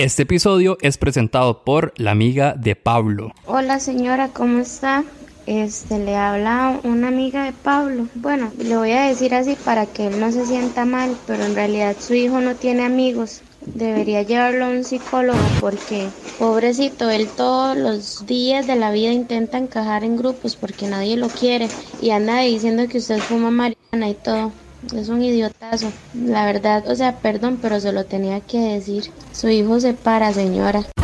Este episodio es presentado por la amiga de Pablo. Hola señora, ¿cómo está? Este le habla una amiga de Pablo. Bueno, le voy a decir así para que él no se sienta mal, pero en realidad su hijo no tiene amigos. Debería llevarlo a un psicólogo porque, pobrecito, él todos los días de la vida intenta encajar en grupos porque nadie lo quiere y anda diciendo que usted fuma mariana y todo. Es un idiotazo. La verdad, o sea, perdón, pero se lo tenía que decir. Su hijo se para, señora.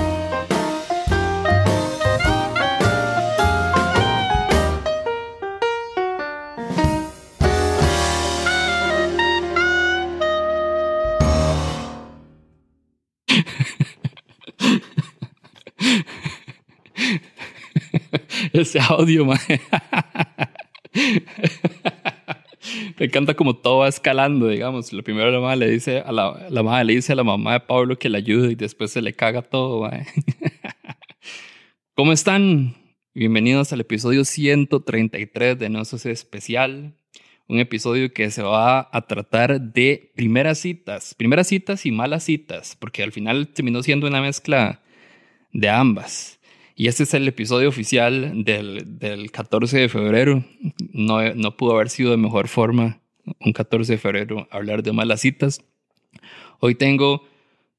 Ese audio, man. Me encanta como todo va escalando, digamos. Lo primero la mamá le dice a la, la mamá le dice a la mamá de Pablo que le ayude y después se le caga todo. ¿Cómo están? Bienvenidos al episodio 133 de No Sos Especial. Un episodio que se va a tratar de primeras citas, primeras citas y malas citas, porque al final terminó siendo una mezcla de ambas. Y este es el episodio oficial del, del 14 de febrero. No, no pudo haber sido de mejor forma un 14 de febrero hablar de malas citas. Hoy tengo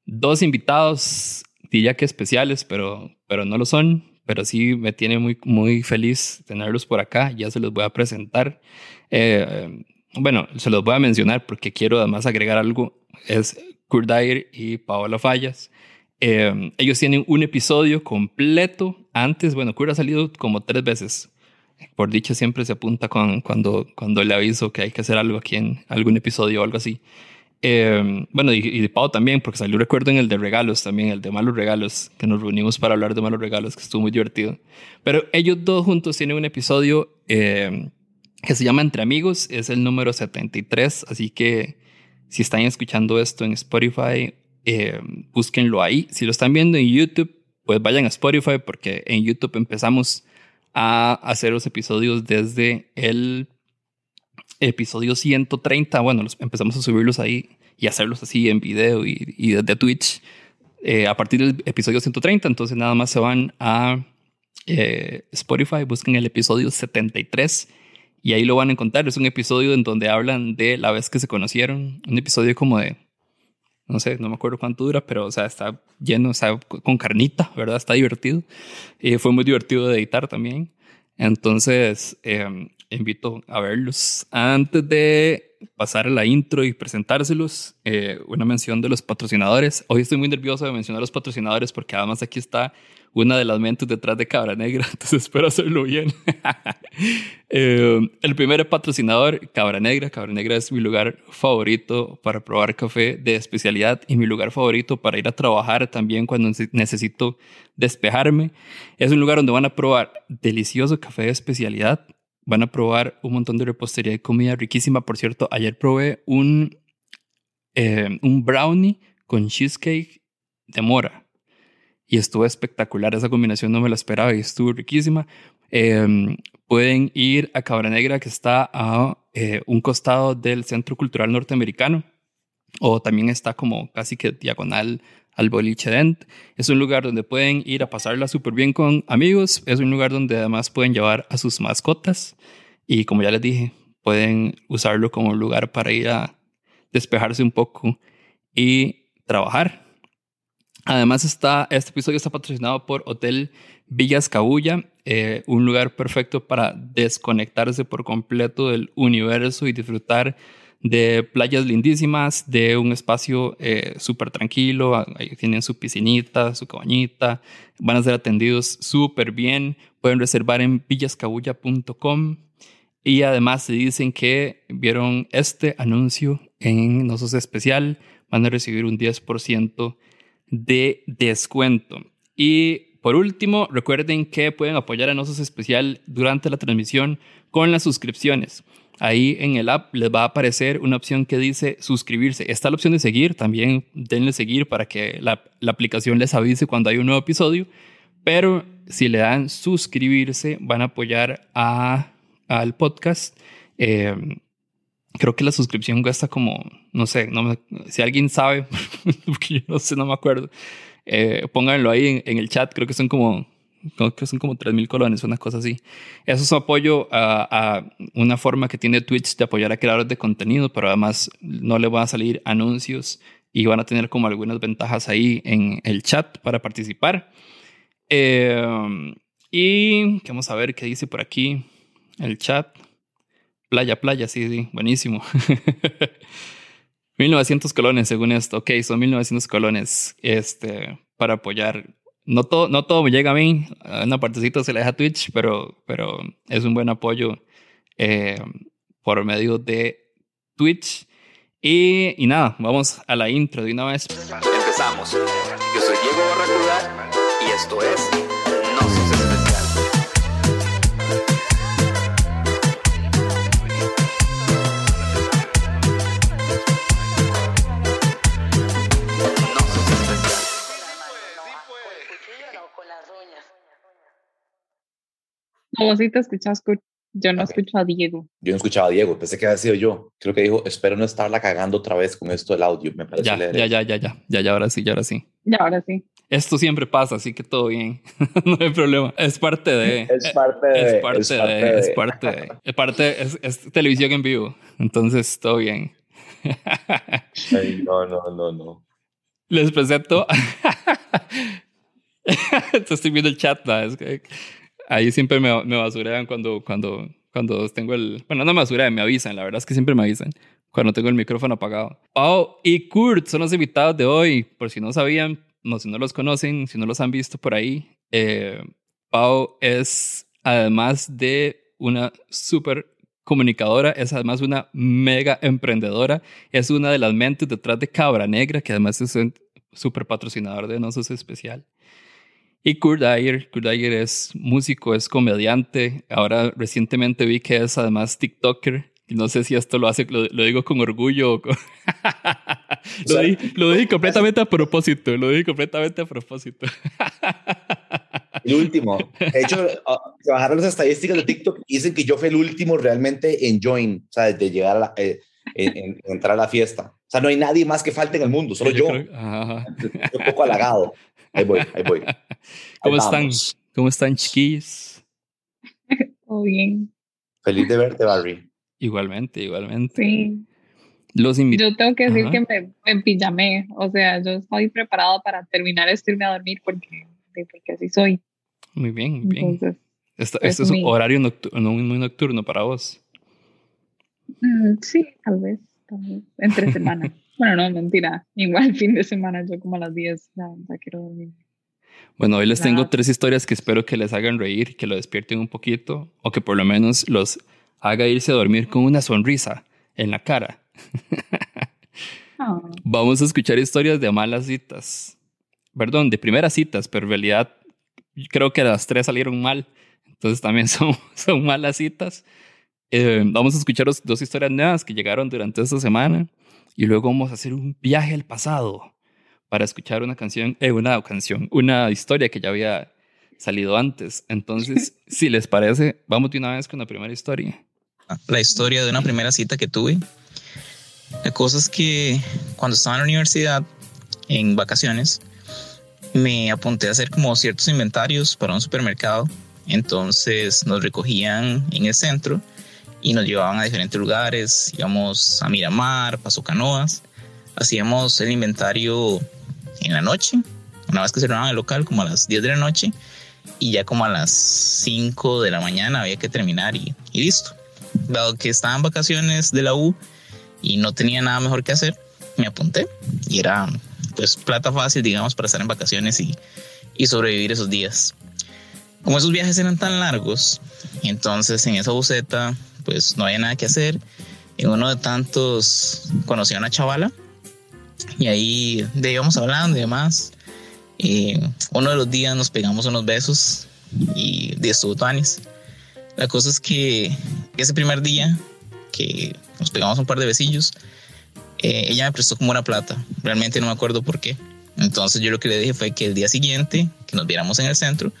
dos invitados, diría que especiales, pero, pero no lo son. Pero sí me tiene muy, muy feliz tenerlos por acá. Ya se los voy a presentar. Eh, bueno, se los voy a mencionar porque quiero además agregar algo. Es Kurt Dyer y Paola Fallas. Eh, ellos tienen un episodio completo antes, bueno, Cura ha salido como tres veces. Por dicho, siempre se apunta con, cuando, cuando le aviso que hay que hacer algo aquí en algún episodio o algo así. Eh, bueno, y, y, de Pau también, porque salió, recuerdo, en el de regalos también, el de malos regalos, que nos reunimos para hablar de malos regalos, que estuvo muy divertido. Pero ellos dos juntos tienen un episodio eh, que se llama Entre Amigos, es el número 73, así que si están escuchando esto en Spotify eh, búsquenlo ahí. Si lo están viendo en YouTube, pues vayan a Spotify porque en YouTube empezamos a hacer los episodios desde el episodio 130. Bueno, empezamos a subirlos ahí y hacerlos así en video y, y desde Twitch eh, a partir del episodio 130. Entonces nada más se van a eh, Spotify, busquen el episodio 73 y ahí lo van a encontrar. Es un episodio en donde hablan de la vez que se conocieron. Un episodio como de no sé, no me acuerdo cuánto dura, pero o sea, está lleno, sea, con carnita, ¿verdad? Está divertido. Y fue muy divertido de editar también. Entonces, eh, invito a verlos. Antes de pasar a la intro y presentárselos, eh, una mención de los patrocinadores. Hoy estoy muy nervioso de mencionar a los patrocinadores porque además aquí está una de las mentes detrás de Cabra Negra, entonces espero hacerlo bien. eh, el primer patrocinador, Cabra Negra. Cabra Negra es mi lugar favorito para probar café de especialidad y mi lugar favorito para ir a trabajar también cuando necesito despejarme. Es un lugar donde van a probar delicioso café de especialidad. Van a probar un montón de repostería y comida riquísima. Por cierto, ayer probé un, eh, un brownie con cheesecake de mora y estuvo espectacular. Esa combinación no me la esperaba y estuvo riquísima. Eh, pueden ir a Cabra Negra, que está a eh, un costado del Centro Cultural Norteamericano, o también está como casi que diagonal al boliche Dent. Es un lugar donde pueden ir a pasarla súper bien con amigos. Es un lugar donde además pueden llevar a sus mascotas. Y como ya les dije, pueden usarlo como lugar para ir a despejarse un poco y trabajar. Además, está, este episodio está patrocinado por Hotel Villas Cabulla, eh, un lugar perfecto para desconectarse por completo del universo y disfrutar de playas lindísimas, de un espacio eh, súper tranquilo. Ahí tienen su piscinita, su cabañita, van a ser atendidos súper bien. Pueden reservar en villascabulla.com. Y además se dicen que vieron este anuncio en Nosos Especial, van a recibir un 10% de descuento. Y por último, recuerden que pueden apoyar a Nosos Especial durante la transmisión con las suscripciones. Ahí en el app les va a aparecer una opción que dice suscribirse. Está la opción de seguir, también denle seguir para que la, la aplicación les avise cuando hay un nuevo episodio. Pero si le dan suscribirse, van a apoyar a, al podcast. Eh, creo que la suscripción cuesta como, no sé, no me, si alguien sabe, porque yo no sé, no me acuerdo, Eh, pónganlo ahí en, el chat, creo que son como, creo que son como 3.000 colones, una cosa así. Eso es apoyo a, una forma que tiene Twitch de apoyar a creadores de contenido, pero además no le van a salir anuncios y van a tener como algunas ventajas ahí en el chat para participar. Eh, y vamos a ver qué dice por aquí el chat. Playa, playa, sí, sí, buenísimo. 1900 colones, según esto. Ok, son 1900 colones este, para apoyar. No todo, no todo me llega a mí. Una partecita se le deja a Twitch, pero, pero es un buen apoyo eh, por medio de Twitch. Y, y, nada, vamos a la intro de una vez. Empezamos. Yo soy Diego Barracuda y esto es No, si te escuchas, yo no escucho a Diego. Yo no escuchaba a Diego, pensé que había sido yo. Creo que dijo, espero no estarla cagando otra vez con esto del audio. Me parece ya, ya, ya, ya, ya, ya, ya, ahora sí, ya, ahora sí. Ya, ahora sí. Esto siempre pasa, así que todo bien. no hay problema. Es parte de. Es parte de. Es parte, de, Es parte de. Es parte. Es, es televisión en vivo. Entonces, todo bien. no, no, no, no. Les presento. Estoy viendo el chat. ¿no? Es que ahí siempre me, me basurean cuando, cuando, cuando tengo el... Bueno, no me basurean, me avisan, la verdad es que siempre me avisan cuando tengo el micrófono apagado. Oh, y Kurt son los invitados de hoy, por si no sabían, no, si no los conocen, si no los han visto por ahí. Eh, Pau es, además de una súper comunicadora, es además una mega emprendedora, es una de las mentes detrás de Cabra Negra, que además es un súper patrocinador de Nosos Especial. Y Kurt Dyer, Kurt Dyer es músico, es comediante. Ahora recientemente vi que es además TikToker. No sé si esto lo hace, lo, digo con orgullo. lo, lo, dije completamente a propósito. Lo dije completamente a propósito. el último. De hecho, ah, se bajaron las estadísticas de TikTok y dicen que yo fui el último realmente en join, o sea, de llegar a la, eh, en, entrar a la fiesta. O sea, no hay nadie más que falte en el mundo, solo yo. un poco halagado. Ahí voy, ahí voy. ¿Cómo están? ¿Cómo están, chiquillos? Todo bien. Feliz de verte, Barry. Igualmente, igualmente. Sí. Los yo tengo que decir que me, me pijamé. O sea, yo estoy preparado para terminar esto irme a dormir porque, porque así soy. Muy bien, muy bien. Entonces, esto, es un horario nocturno, muy nocturno para vos. Mm, sí, tal vez, tal vez. Entre semanas. Bueno, no, mentira. Igual fin de semana, yo como a las 10 ya, quiero dormir. Bueno, hoy les tengo tres historias que espero que les hagan reír, que lo despierten un poquito, o que por lo menos los haga irse a dormir con una sonrisa en la cara. Ah. Vamos a escuchar historias de malas citas. Perdón, de primeras citas, pero en realidad creo que las tres salieron mal. Entonces también son, son malas citas. Eh, vamos a escuchar dos historias nuevas que llegaron durante esta semana y luego vamos a hacer un viaje al pasado para escuchar una canción, eh, una canción, una historia que ya había salido antes. Entonces, si les parece, vamos de una vez con la primera historia. La historia de una primera cita que tuve. La cosa es que cuando estaba en la universidad, en vacaciones, me apunté a hacer como ciertos inventarios para un supermercado. Entonces nos recogían en el centro y nos llevaban a diferentes lugares, íbamos a Miramar, Paso Canoas, hacíamos el inventario en la noche, una vez que cerraban el local, como a las 10 de la noche, y ya como a las 5 de la mañana había que terminar y, listo. Dado que estaba en vacaciones de la U y no tenía nada mejor que hacer, me apunté y era pues plata fácil, digamos, para estar en vacaciones y, y sobrevivir esos días. Como esos viajes eran tan largos, entonces en esa buceta pues no había nada que hacer. En uno de tantos conocí a una chavala y ahí de íbamos hablando y demás. Uno de los días nos pegamos unos besos y de estuvo Tanis. La cosa es que ese primer día que nos pegamos un par de besillos, eh, ella me prestó como una plata. Realmente no me acuerdo por qué. Entonces yo lo que le dije fue que el día siguiente, que nos viéramos en el centro,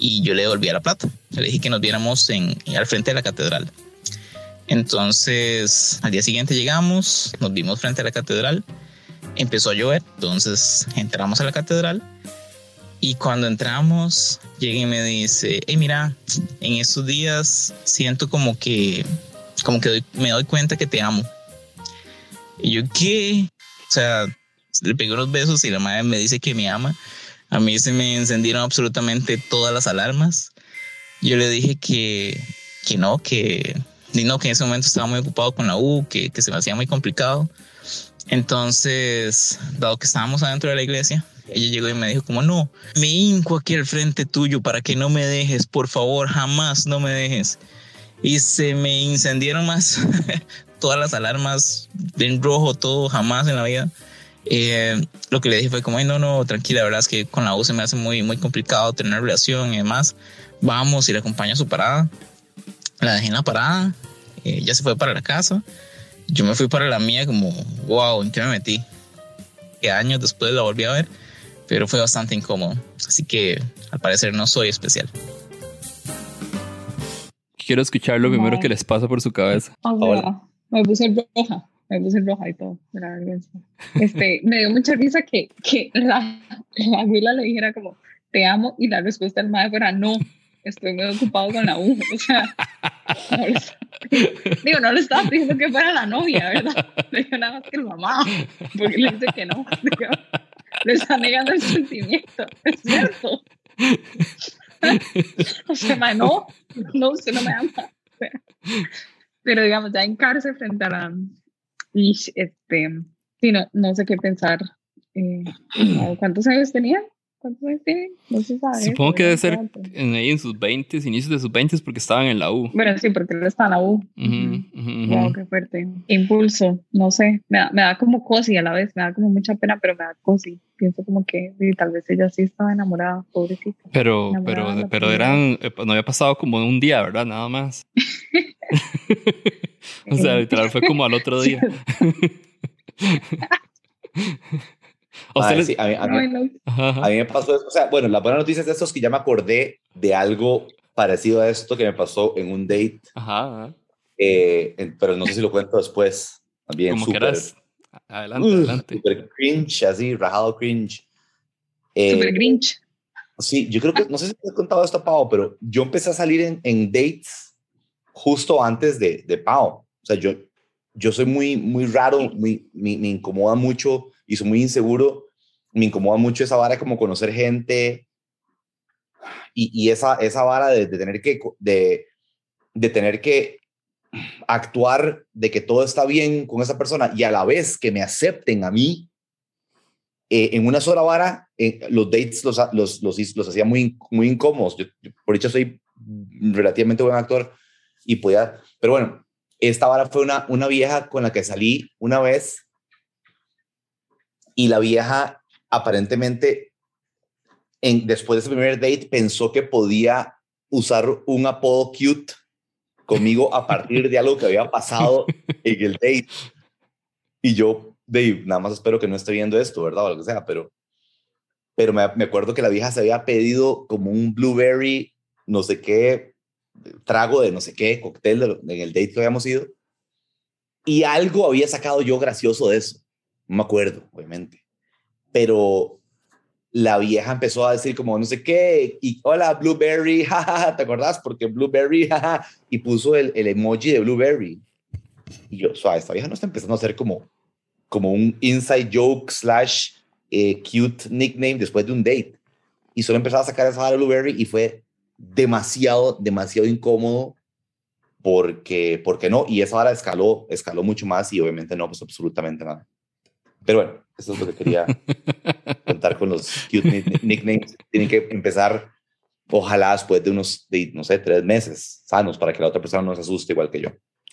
y yo le devolví la plata. Le dije que nos viéramos en, al frente de la catedral. Entonces, al día siguiente llegamos, nos vimos frente a la catedral empezó a llover, entonces entramos a la catedral y cuando entramos, llega y me dice, hey, mira, en estos días siento como que, como que me doy cuenta que te amo. Y yo, ¿qué? O sea, le pegué unos besos y la madre me dice que me ama. A mí se me encendieron absolutamente todas las alarmas. Yo le dije que, que no, que, no, que en ese momento estaba muy ocupado con la U, que, que se me hacía muy complicado. Entonces, dado que estábamos adentro de la iglesia, ella llegó y me dijo como, no, me hinco aquí al frente tuyo para que no me dejes, por favor, jamás no me dejes. Y se me incendiaron más todas las alarmas en rojo, todo, jamás en la vida. Eh, lo que le dije fue como, Ay, no, no, tranquila, la verdad es que con la U se me hace muy, muy complicado tener relación y demás. Vamos y le acompaño a su parada. La dejé en la parada, eh, ya se fue para la casa. Yo me fui para la mía como, wow, ¿en qué me metí? Que años después la volví a ver pero fue bastante incómodo. Así que al parecer no soy especial. Quiero escuchar lo primero que les pasa por su cabeza. Oh, me puse roja, me puse roja y todo, de la vergüenza. Este, me dio mucha risa que, que la, la abuela le dijera como, te amo, y la respuesta del madre fuera, no, estoy muy ocupado con la U. O sea, no digo, no le estaba diciendo que fuera la novia, ¿verdad? Le dijo nada más que el mamá, porque le dice que no. le está negando el sentimiento, es cierto. o sea, no, no, usted no me ama. Pero digamos, ya en cárcel frente a la... Y este, sí, no, no sé qué pensar. Eh, ¿Cuántos años tenía? ¿Cuántos años tiene? No se sabe. Supongo que debe ser en, ahí en sus 20, inicios de sus 20 porque estaban en la U. Bueno, sí, porque él está en la U. Wow, qué fuerte. Impulso, no sé, me da, me da como cosi a la vez, me da como mucha pena, pero me da cosi. Pienso como que tal vez ella sí estaba enamorada, pobrecita. Pero, pero, pero eran, eh, no había pasado como un día, ¿verdad? Nada más. o sea, literal fue como al otro día. a, mí, me pasó eso. O sea, bueno, la buena noticia es de estos que ya me acordé de algo parecido a esto que me pasó en un date. Ajá. Eh, pero no sé si lo cuento después. También Como super, Adelante, adelante. Super cringe, así, rajado cringe. Eh, super cringe. Sí, yo creo que, no sé si te he contado esto, Pau, pero yo empecé a salir en, en dates justo antes de, de Pau. O sea, yo, yo soy muy, muy raro, muy, me, me incomoda mucho y soy muy inseguro. Me incomoda mucho esa vara como conocer gente y, y esa, esa vara de, tener que, de, de tener que actuar de que todo está bien con esa persona y a la vez que me acepten a mí eh, en una sola vara, eh, los dates los, los, los, los, hacía muy, muy incómodos. Yo, por hecho soy relativamente buen actor y podía, pero bueno, esta vara fue una, una vieja con la que salí una vez y la vieja aparentemente en, después de ese primer date pensó que podía usar un apodo cute conmigo a partir de algo que había pasado en el date. Y yo, Dave, nada más espero que no esté viendo esto, ¿verdad? O lo que sea, pero, pero me, me acuerdo que la vieja se había pedido como un blueberry, no sé qué, trago de no sé qué, cóctel en el date que habíamos ido. Y algo había sacado yo gracioso de eso. No me acuerdo, obviamente. Pero la vieja empezó a decir como no sé qué, y hola, Blueberry, jajaja, ¿te acordás? Porque Blueberry, jaja, y puso el, el, emoji de Blueberry. Y yo, suave, esta vieja no está empezando a hacer como, como un inside joke slash eh, cute nickname después de un date. Y solo empezaba a sacar esa de Blueberry y fue demasiado, demasiado incómodo porque, porque no, y esa hora escaló, escaló mucho más y obviamente no, pues absolutamente nada. Pero bueno, eso es lo que quería contar con los cute nicknames. Tienen que empezar, ojalá después de unos, no sé, tres meses sanos para que la otra persona no se asuste igual que yo.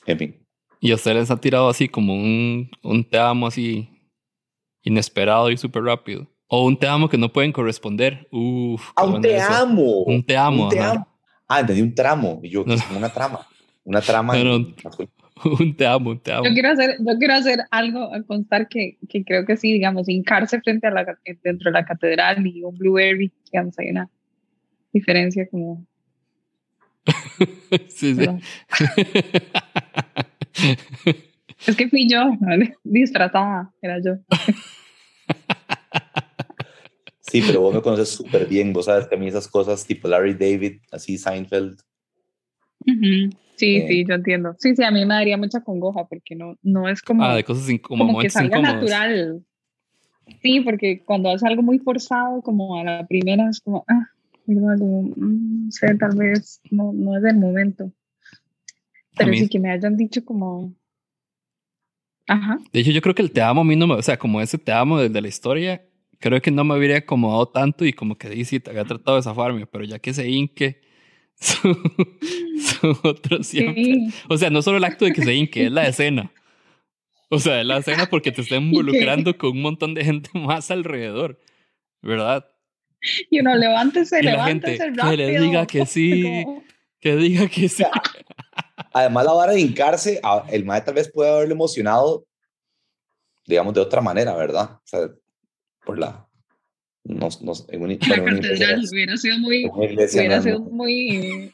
En fin. ¿Y a ustedes les ha tirado así como un, un te amo así inesperado y súper rápido? O un te amo que no pueden corresponder. Uf, ah, un te amo. Un te amo. Un te amo. Ah, entendí un tramo. Y yo, no. como una trama. Una trama. un te amo, te amo. Yo quiero hacer, yo quiero hacer algo a constar que, que creo que sí, digamos, hincarse frente a la, dentro de la catedral y un blueberry, digamos, hay una diferencia como... sí, sí. es que fui yo, disfrazada, era yo. Sí, pero vos me conoces súper bien. Vos sabes que a mí esas cosas tipo Larry David, así Seinfeld. Ujú. Sí, Eh. sí, yo entiendo. Sí, sí, a mí me daría mucha congoja porque no, no es como, Ah, de cosas como, como que salga incómodos. natural. Sí, porque cuando hace algo muy forzado, como a la primera, es como, ah, mm, no sé, tal vez no, no es el momento. Pero mí- sí que me hayan dicho como, ajá, De hecho, yo creo que el te amo a mí no me, o sea, como ese te amo desde la historia, creo que no me hubiera acomodado tanto y como que sí, te había tratado de zafarme, pero ya que se hinque, su, su otro siempre. sí, O sea, no solo el acto de que se hinque, es la escena. O sea, es la escena porque te está involucrando con un montón de gente más alrededor, ¿verdad? y uno levántese, Y la levántese gente, rápido. que le diga que sí, que diga que sí. Además, la vara de hincarse, el mae tal vez puede haberlo emocionado, digamos, de otra manera, ¿verdad? O sea, por la... No, no, en un, la bueno, una catedral hubiera sido muy, una hubiera sido muy,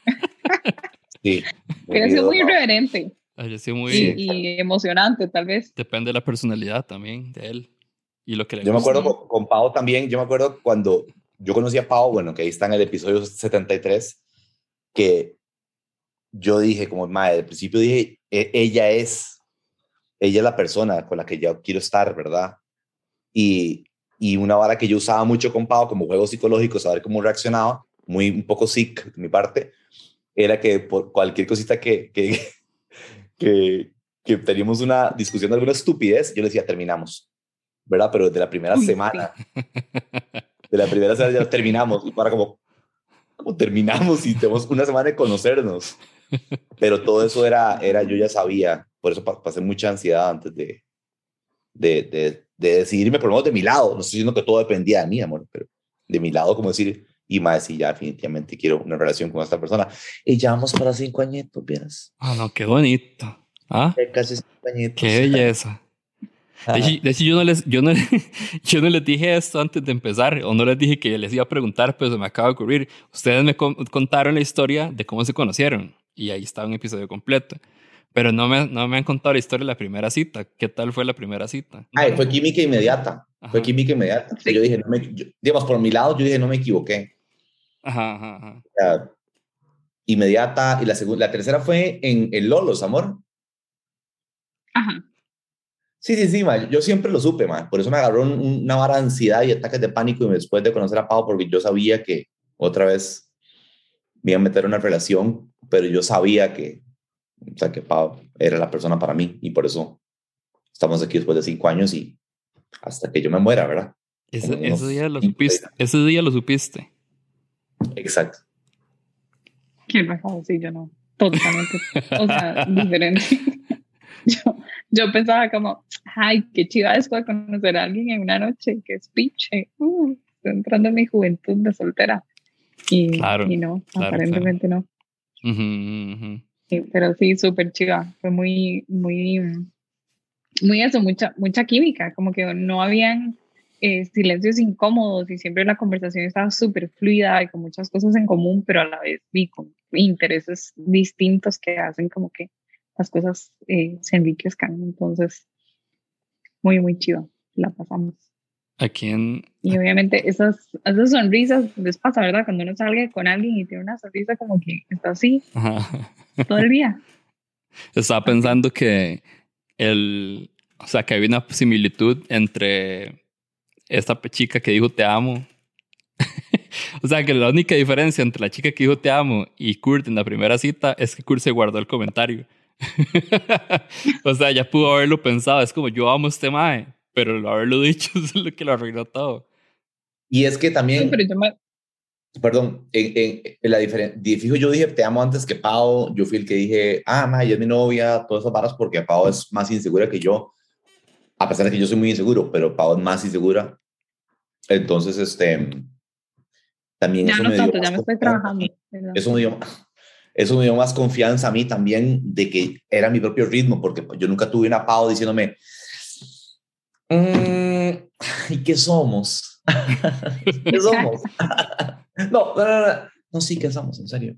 sí, hubiera sido muy irreverente Ay, sí, muy, y, y emocionante, tal vez. Depende de la personalidad también de él y lo que le Yo me gusta. acuerdo con, con Pau también, yo me acuerdo cuando yo conocí a Pau, bueno, que ahí está en el episodio 73, que yo dije, como madre, al principio dije, "E- ella es, ella es la persona con la que yo quiero estar, ¿verdad? Y, y una vara que yo usaba mucho con Pau como juego psicológico, saber cómo reaccionaba, muy un poco sick de mi parte, era que por cualquier cosita que, que, que, que teníamos una discusión de alguna estupidez, yo le decía, terminamos, ¿verdad? Pero desde la primera Uy, sí. semana, de la primera semana ya terminamos, y para como, ¿cómo terminamos y tenemos una semana de conocernos? Pero todo eso era, era yo ya sabía, por eso pa- pasé mucha ansiedad antes de, de, de, de decidirme, por lo menos de mi lado, no estoy diciendo que todo dependía de mí, amor, pero de mi lado, como decir, y más, si ya definitivamente quiero una relación con esta persona. Y ya vamos para cinco añitos, vieras. Ah, no, qué bonito. ¿Ah? Casi cinco añitos. Qué belleza. De hecho, de hecho, yo, no les, yo, no, yo no les dije esto antes de empezar, o no les dije que les iba a preguntar, pero se me acaba de ocurrir. Ustedes me con- contaron la historia de cómo se conocieron, y ahí está un episodio completo. Pero no me, no me han contado la historia de la primera cita. ¿Qué tal fue la primera cita? Ay, fue química inmediata. Fue Ajá. química inmediata. Yo dije, no me, yo- digamos, por mi lado, yo dije, no me equivoqué. Ajá, ajá, ajá. O sea, inmediata. Y la, segunda, la tercera fue en, en Lolos, amor. Ajá. Sí, sí, sí, ma, yo siempre lo supe, ma. por eso me agarró un- una vara de ansiedad y ataques de pánico y después de conocer a Pau, porque yo sabía que otra vez me iba a meter en una relación, pero yo sabía que, o sea, que Pau era la persona para mí y por eso estamos aquí después de cinco años y hasta que yo me muera, ¿verdad? Ese, ese día lo supiste. Ese día lo supiste. Exacto. Qué rajado, sí, yo no. Totalmente. O sea, diferente. Yo, yo pensaba como, ay, qué chiva de conocer a alguien en una noche, qué piche. Uh, estoy entrando en mi juventud de soltera. Y, Claro, y no, claro, aparentemente no. Ujú, ujú. Pero sí, súper chiva. Fue muy, muy, muy eso, mucha, mucha química. Como que no habían eh, silencios incómodos y siempre la conversación estaba súper fluida y con muchas cosas en común, pero a la vez y con intereses distintos que hacen como que las cosas eh, se enriquezcan. Entonces, muy, muy chiva. La pasamos. Aquí en, Y obviamente esas, esas sonrisas les pasa, ¿verdad? Cuando uno sale con alguien y tiene una sonrisa como que está así ajá. todo el día. Estaba pensando que el, o sea, que había una similitud entre esta chica que dijo te amo. o sea, que la única diferencia entre la chica que dijo te amo y Kurt en la primera cita es que Kurt se guardó el comentario. o sea, ya pudo haberlo pensado. Es como yo amo a este mae, pero el haberlo dicho es lo que lo arruinó todo. Y es que Sí, también, pero yo me, perdón, en, en- en la diferencia, fijo, yo dije te amo antes que Pau, yo fui el que dije, ah, ma, ella es mi novia, todas esas varas, porque Pau es más insegura que yo, a pesar de que yo soy muy inseguro, pero Pau es más insegura. Entonces, este, también ya eso no me dio tanto, ya me estoy trabajando. Eso me, dio, eso me dio más confianza a mí también de que era mi propio ritmo, porque yo nunca tuve una Pau diciéndome, "Mm, ¿y qué somos? ¿Qué somos? no, no, no, no, no, sí, ¿qué somos? En serio.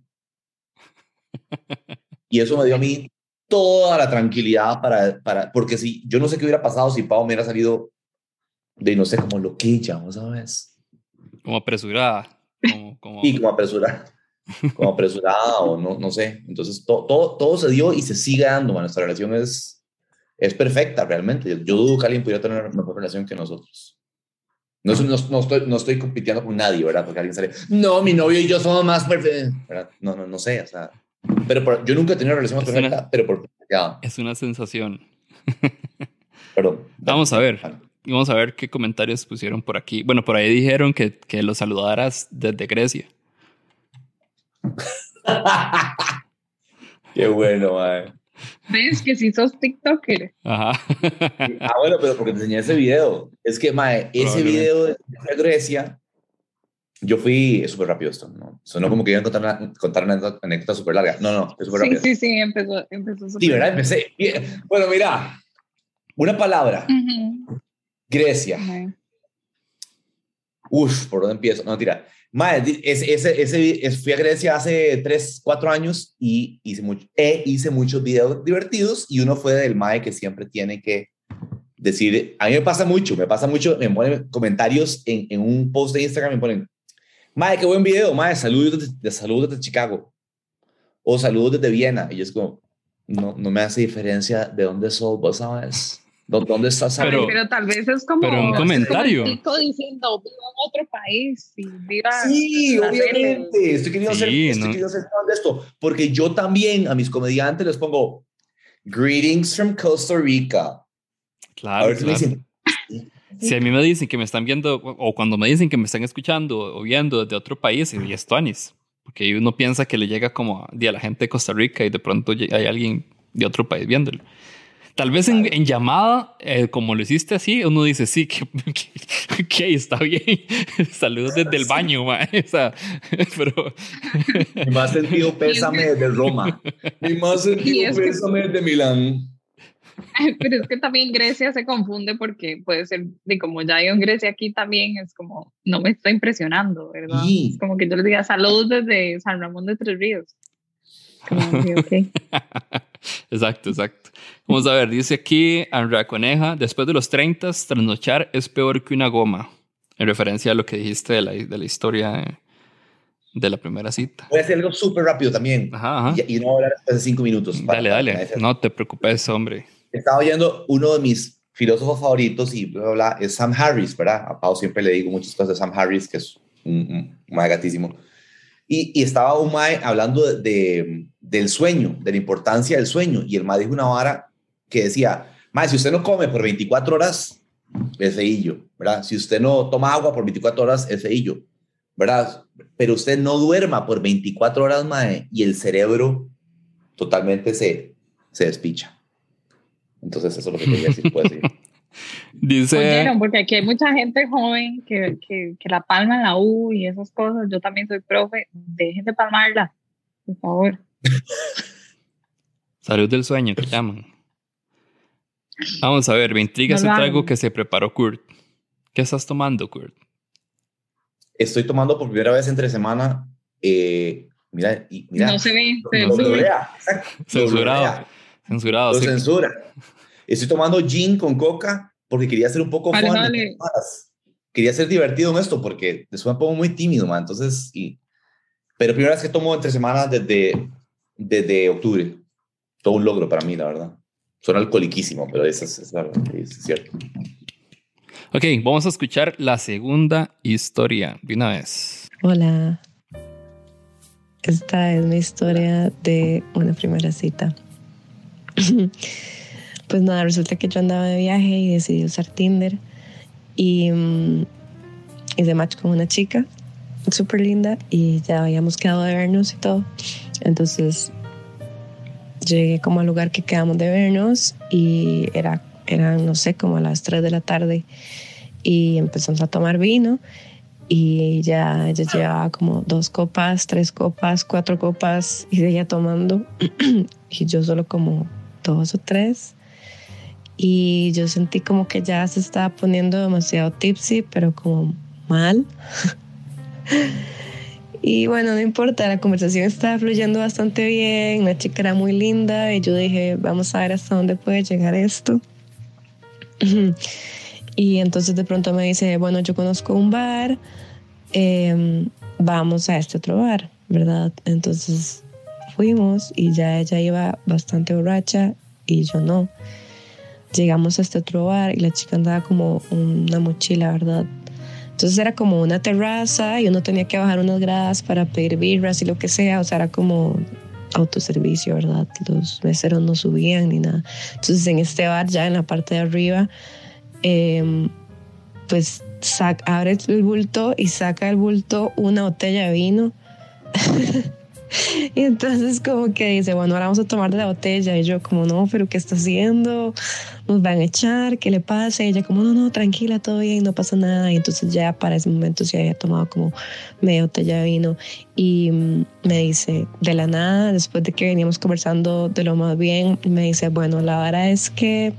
Y eso me dio a mí toda la tranquilidad para, para porque si yo no sé qué hubiera pasado si Pau me hubiera salido de, no sé, como loquilla, ¿no sabes? Como apresurada. Como, como... Y como apresurada. Como apresurada o no, no sé. Entonces, to- todo, todo se dio y se sigue dando. Nuestra relación es, es perfecta, realmente. Yo, yo dudo que alguien pudiera tener una mejor relación que nosotros. No, no, no estoy, no estoy compitiendo con nadie, ¿verdad? Porque alguien sale, no, mi novio y yo somos más perfectos. No, no, no sé, o sea. Pero por- yo nunca he tenido una relación más Es una- perfecta, pero por. Ya, Es una sensación. perdón. Vamos a ver. Vamos a ver qué comentarios pusieron por aquí. Bueno, por ahí dijeron que, que lo saludaras desde Grecia. Qué bueno, mae. ¿Ves que si sos TikToker? Ajá. Ah, bueno, pero porque te enseñé ese video. Es que, mae, ese video de Grecia, yo fui, súper rápido esto, ¿no? Sonó como que iba a contar una, contar una anécdota, súper larga. No, no, es súper Sí, rápido. sí, sí, empezó, empezó Sí, súper ¿verdad? bien. Empecé. bien. Bueno, mira, una palabra, Ujú. Grecia. Mae. Uf, ¿por dónde empiezo? No, tira. Di- ese, ese, ese, es- fui a Grecia hace 3, 4 años y hice, mucho, e hice muchos videos divertidos y uno fue del Mae que siempre tiene que decir, a mí me pasa mucho, me pasa mucho, me ponen comentarios en, en un post de Instagram, me ponen, Mae, qué buen video, Mae, saludos desde, de saludos desde Chicago o saludos desde Viena. Y yo es como, no, no me hace diferencia de dónde sos, vos sabes. ¿Dó- ¿Dónde estás? Pero- pero tal vez es como. pero un como comentario. tico diciendo, viva en otro país y viva. Sí, la tele". obviamente. Estoy queriendo, Sí, hacer, estoy no. queriendo hacer esto. Porque yo también a mis comediantes les pongo Greetings from Costa Rica. a Claro, ver si me claro. dicen. Si a mí me dicen que me están viendo, o cuando me dicen que me están escuchando o viendo desde otro país, y es tuanis. Porque uno piensa que le llega como a, a la gente de Costa Rica y de pronto hay alguien de otro país viéndolo. Tal vez en, en llamada, eh, como lo hiciste así, uno dice, sí, que, que, que está bien. Saludos desde el baño, ma. O sea, pero Mi más sentido pésame desde Roma. Mi más sentido es que- pésame desde Milán. Pero es que también Grecia se confunde porque puede ser, de como ya hay en Grecia aquí también, es como, no me está impresionando, ¿verdad? Sí. Es como que yo les diga saludos desde San Ramón de Tres Ríos. Como, sí, ok. Exacto, exacto. Vamos a ver, dice aquí Andrea Coneja, después de los 30, trasnochar es peor que una goma. En referencia a lo que dijiste de la, de la historia de, de la primera cita. Voy a hacer algo súper rápido también. Ajá, ajá. Y, y no hablar después de cinco minutos. para- Dale, para dale. se- No te preocupes, hombre. Estaba oyendo uno de mis filósofos favoritos y bla, bla, bla, es Sam Harris, ¿verdad? A Pau siempre le digo muchas cosas de Sam Harris, que es un, un, un mae gatísimo. Y, y estaba un mae hablando de, de- del sueño, de la importancia del sueño. Y el mae dijo una vara que decía, mae, si usted no come por 24 horas, es feillo, ¿verdad? Si usted no toma agua por 24 horas, es feillo, ¿verdad? Pero usted no duerma por 24 horas, mae, y el cerebro totalmente se, se despicha. Entonces, eso es lo que quería decir. Puede ser. Dice, Oyeron, porque aquí hay mucha gente joven que, que, que la palma en la U y esas cosas. Yo también soy profe. Dejen de palmarla, por favor. salud del sueño, que llaman. Vamos a ver, me intriga No ese trago que se preparó Kurt. ¿Qué estás tomando, Kurt? Estoy tomando por primera vez entre semana. eh, mira, y mira. no se ve, se no Censurado. Censurado. Lo sí. censura. Estoy tomando gin con coca porque quería ser un poco Vale, fun. vale. Quería ser divertido en esto porque después me pongo muy tímido, man. Entonces, y, pero primera vez que tomo entre semanas desde, desde octubre. Todo un logro para mí, la verdad. Suena alcoholiquísimo, pero eso es, es es cierto. Ok, vamos a escuchar la segunda historia de una vez. Hola. Esta es mi historia de una primera cita. pues nada, resulta que yo andaba de viaje y decidí usar Tinder y mm, hice match con una chica súper linda y ya habíamos quedado de vernos y todo. Entonces llegué como al lugar que quedamos de vernos y era, eran, no sé, como a las 3 de la tarde y empezamos a tomar vino y ya ella llevaba como dos copas, tres copas, cuatro copas y seguía tomando. Y yo solo como dos o tres. Y yo sentí como que ya se estaba poniendo demasiado tipsy pero como mal y bueno no importa la conversación estaba fluyendo bastante bien la chica era muy linda y yo dije vamos a ver hasta dónde puede llegar esto y entonces de pronto me dice, bueno, yo conozco un bar em, vamos a este otro bar, ¿verdad? Entonces fuimos y ya ella iba bastante borracha y yo no. Llegamos a este otro bar y la chica andaba como una mochila, ¿verdad? Entonces era como una terraza y uno tenía que bajar unas gradas para pedir birras y lo que sea, o sea, era como autoservicio, ¿verdad? Los meseros no subían ni nada. Entonces en este bar, ya en la parte de arriba, em, pues abre el bulto y saca el bulto una botella de vino. y entonces como que dice, bueno, ahora vamos a tomar de la botella. Y yo como, no, pero ¿qué está haciendo? Nos van a echar, ¿qué le pasa? Y ella como, no, no, tranquila, todo bien, no pasa nada. Y entonces ya para ese momento se había tomado como media botella de vino. Y mm, me dice, de la nada, después de que veníamos conversando de lo más bien, me dice, bueno, la verdad es que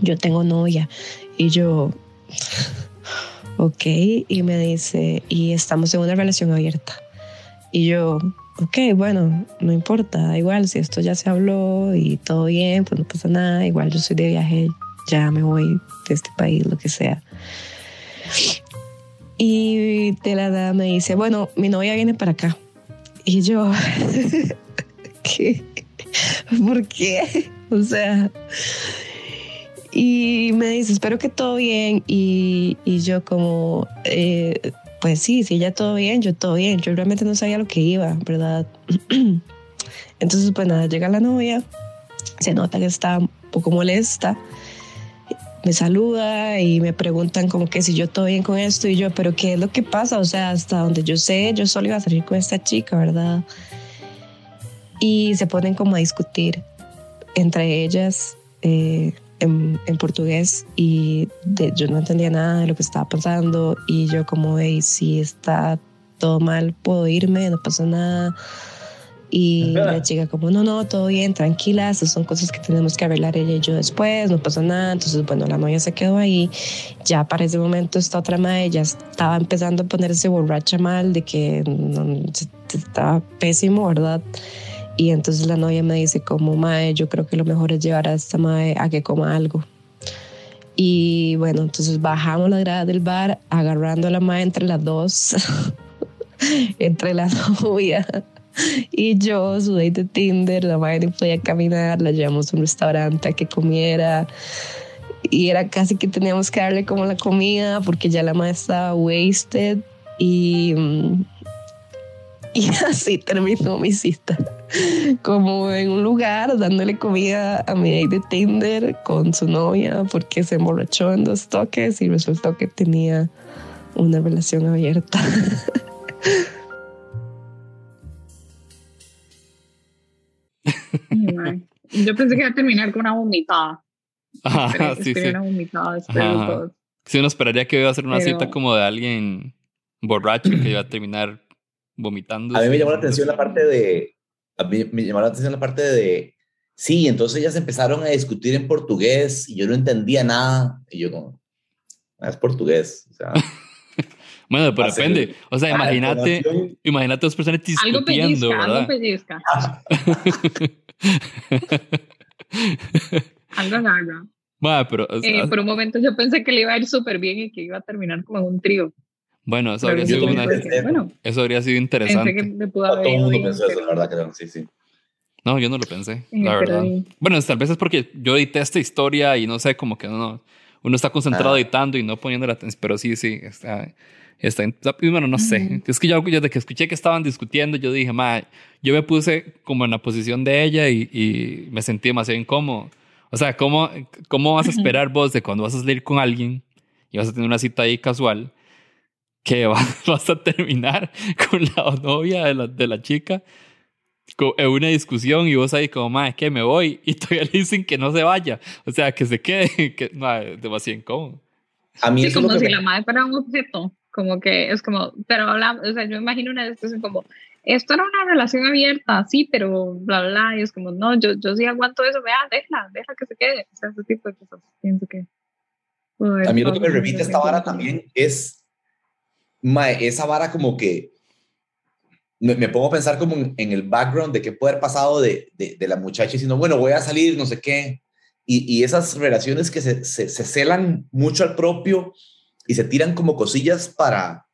yo tengo novia. Y yo ok, y me dice, y estamos en una relación abierta. Y yo, ok, bueno, no importa, igual si esto ya se habló y todo bien, pues no pasa nada, igual yo soy de viaje, ya me voy de este país, lo que sea. Y de la nada me dice, bueno, mi novia viene para acá. Y yo, ¿qué? ¿Por qué? O sea, y me dice, espero que todo bien. Y, y yo como, eh, pues sí, si ya todo bien, yo todo bien. Yo realmente no sabía lo que iba, ¿verdad? Entonces, pues nada, llega la novia, se nota que está un poco molesta, me saluda y me preguntan como que si yo todo bien con esto y yo, pero ¿qué es lo que pasa? O sea, hasta donde yo sé, yo solo iba a salir con esta chica, ¿verdad? Y se ponen como a discutir entre ellas. Eh, en, portugués y yo no entendía nada de lo que estaba pasando y yo como, hey, si está todo mal, puedo irme, no pasa nada. Y la chica como, no, no, todo bien, tranquila, esas son cosas que tenemos que arreglar ella y yo después, no pasa nada. Entonces, bueno, la novia se quedó ahí. Ya para ese momento esta otra madre ya estaba empezando a ponerse borracha mal, de que estaba pésimo, ¿verdad? Y entonces la novia me dice como, Mae, yo creo que lo mejor es llevar a esta Mae a que coma algo. Y bueno, entonces bajamos la grada del bar, agarrando a la Mae entre las dos, entre la novia y yo, su de Tinder, la no podía caminar, la llevamos a un restaurante a que comiera. Y era casi que teníamos que darle como la comida porque ya la Mae estaba wasted. Y mm, y así terminó mi cita. Como en un lugar dándole comida a mi de Tinder con su novia porque se emborrachó en dos toques y resultó que tenía una relación abierta. Yo pensé que iba a terminar con una vomitada. Ajá, sí, sí. Una vomitada después Sí, uno esperaría que iba a ser una cita como de alguien borracho que iba a terminar vomitando. A mí me llamó la atención la parte de, a mí me llamó la atención la parte de, sí, entonces ellas empezaron a discutir en portugués y yo no entendía nada. Y yo como, ah, es portugués. O sea, bueno, pero depende. O sea, imagínate, imagínate dos personas discutiendo, algo pellizca, ¿verdad? Algo pellizca. algo agarra. Bueno, pero, eh, por un momento yo pensé que le iba a ir súper bien y que iba a terminar como en un trío. Bueno, eso habría, sido una, eso habría sido interesante. Que me pudo haber todo el mundo pensó eso, la verdad, creo. Sí, sí. No, yo no lo pensé, la verdad. Bueno, tal vez es porque yo edité esta historia y no sé, como que no, uno está concentrado ah. editando y no poniendo la atención, pero sí, sí, está, está, bueno, no sé. Es que yo desde que escuché que estaban discutiendo, yo dije, ma, yo me puse como en la posición de ella y, y me sentí demasiado incómodo. O sea, ¿cómo, ¿cómo vas a esperar vos de cuando vas a salir con alguien y vas a tener una cita ahí casual? Que vas a terminar con la novia de la, de la chica en una discusión y vos ahí como, madre, que me voy y todavía le dicen que no se vaya, o sea, que se quede, que no, es demasiado incómodo. A mí sí, como si la madre fuera un objeto, como que es como, pero hablamos, o sea, yo imagino una discusión como, esto era una relación abierta, sí, pero bla, bla, y es como, no, yo, yo sí aguanto eso, vea, déjala, deja que se quede, o sea, ese tipo de cosas, pienso que... A mí lo que me repite esta vara también es esa vara como que me, pongo a pensar como en, el background de qué puede haber pasado de, de, la muchacha diciendo, bueno, voy a salir, no sé qué. Y, y esas relaciones que se, se, celan mucho al propio y se tiran como cosillas para,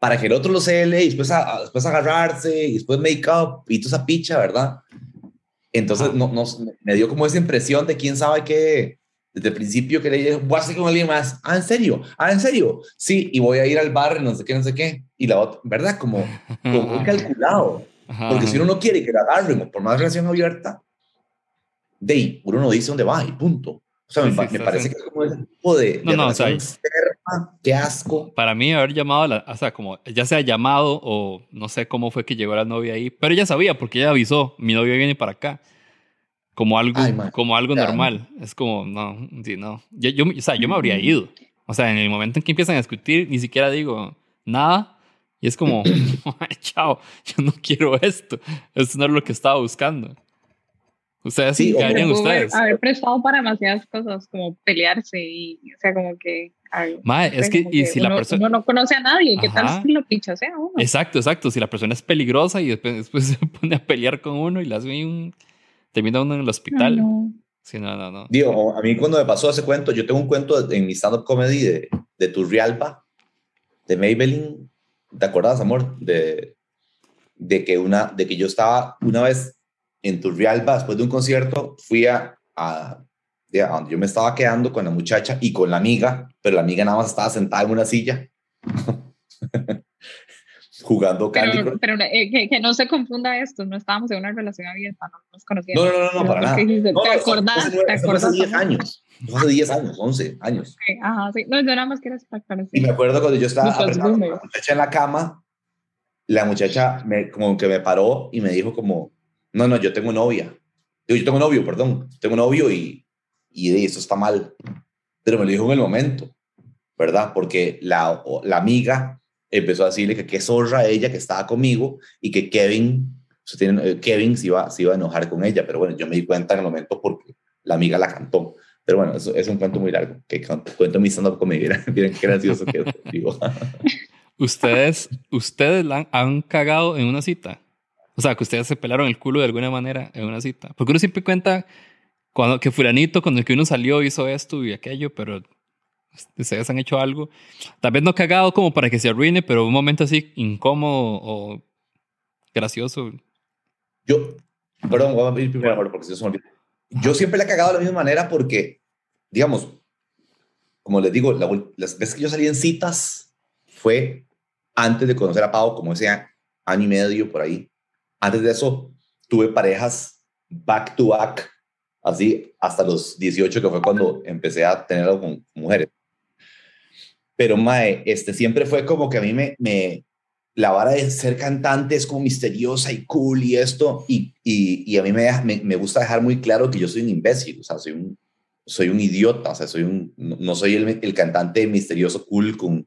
para que el otro lo cele y después, a- después agarrarse y después make up y toda esa picha, ¿verdad? Entonces no, no, me dio como esa impresión de quién sabe qué, desde el principio que le dije, voy a salir con alguien más, ah, ¿en serio? Ah, ¿en serio? Sí, y voy a ir al bar, no sé qué, no sé qué. Y la otra, ¿verdad? Como, como calculado. Porque si uno no quiere que la agarren, por más relación abierta, de ahí, uno no dice dónde va y punto. O sea, Sí, me, sí, me parece que es como ese tipo de, No, de no, o sea, enferma, qué asco. Para mí, haber llamado, a la, o sea, como ya sea llamado o no sé cómo fue que llegó la novia ahí, pero ella sabía porque ella avisó, mi novia viene para acá. Como algo, Ay, como algo normal. Es como, no, sí, no. Yo, yo, o sea, yo me habría ido. O sea, en el momento en que empiezan a discutir, ni siquiera digo nada. Y es como, "Ay, chao, yo no quiero esto. Esto no es lo que estaba buscando. Ustedes, Sí, ¿qué o- harían haber, ustedes? haber prestado para demasiadas cosas, como pelearse y, o sea, como que... ay, Mae, no sé, es que, y si la uno, persona. uno no conoce a nadie, ¿qué Ajá. tal si lo pichasea uno? Exacto, exacto. Si la persona es peligrosa y después, después se pone a pelear con uno y le hace un. Termina uno en el Ay, hospital. no. Sí, no, no, no. Digo, a mí cuando me pasó ese cuento, yo tengo un cuento en mi stand-up comedy de, de Turrialba, de Maybelline. ¿Te acuerdas, amor? De, de, que una, de que yo estaba una vez en Turrialba, después de un concierto, fui a, a, a donde yo me estaba quedando con la muchacha y con la amiga, pero la amiga nada más estaba sentada en una silla jugando Candy Pero, Crush. pero eh, que, que no se confunda esto, no estábamos en una relación abierta, no nos conocíamos. No, no, no, no, para nada. ¿Qué dijiste? No, ¿Te acordás? ¿Te fue hace acordás, 10 amor? años. Hace 10 años, 11 años. Sí, Ajá, sí. No, yo nada más quiero estar Y me acuerdo cuando yo estaba apretando a la muchacha en la cama, la muchacha me, como que me paró y me dijo como, no, no, yo tengo novia. Digo, yo tengo novio, perdón. Tengo novio y, y eso está mal. Pero me lo dijo en el momento, ¿verdad? Porque la, la amiga empezó a decirle que qué zorra ella que estaba conmigo y que Kevin, eh, Kevin se iba, se iba a enojar con ella. Pero bueno, yo me di cuenta en el momento porque la amiga la cantó. Pero bueno, eso es un cuento muy largo, que cu- cuento mi stand-up comedy. Miren qué gracioso que es. Digo. ¿Ustedes, ustedes la han, han cagado en una cita? O sea, que ustedes se pelaron el culo de alguna manera en una cita. Porque uno siempre cuenta cuando, que fulanito con el que uno salió hizo esto y aquello, pero ustedes han hecho algo. Tal vez no cagado como para que se arruine, pero un momento así incómodo o gracioso. Yo, perdón, voy a ir primero porque se me olvida. Yo siempre le he cagado de la misma manera porque, digamos, como les digo, la las veces que yo salí en citas fue antes de conocer a Pau, como ese año y medio por ahí. Antes de eso, tuve parejas back to back, así hasta los 18, que fue cuando empecé a tener algo con mujeres. Pero, mae, este siempre fue como que a mí me, me, la vara de ser cantante es como misteriosa y cool y esto, y, y, y a mí me, me, me gusta dejar muy claro que yo soy un imbécil, o sea, soy un, soy un idiota, o sea, soy un, no, soy el, el cantante misterioso cool con,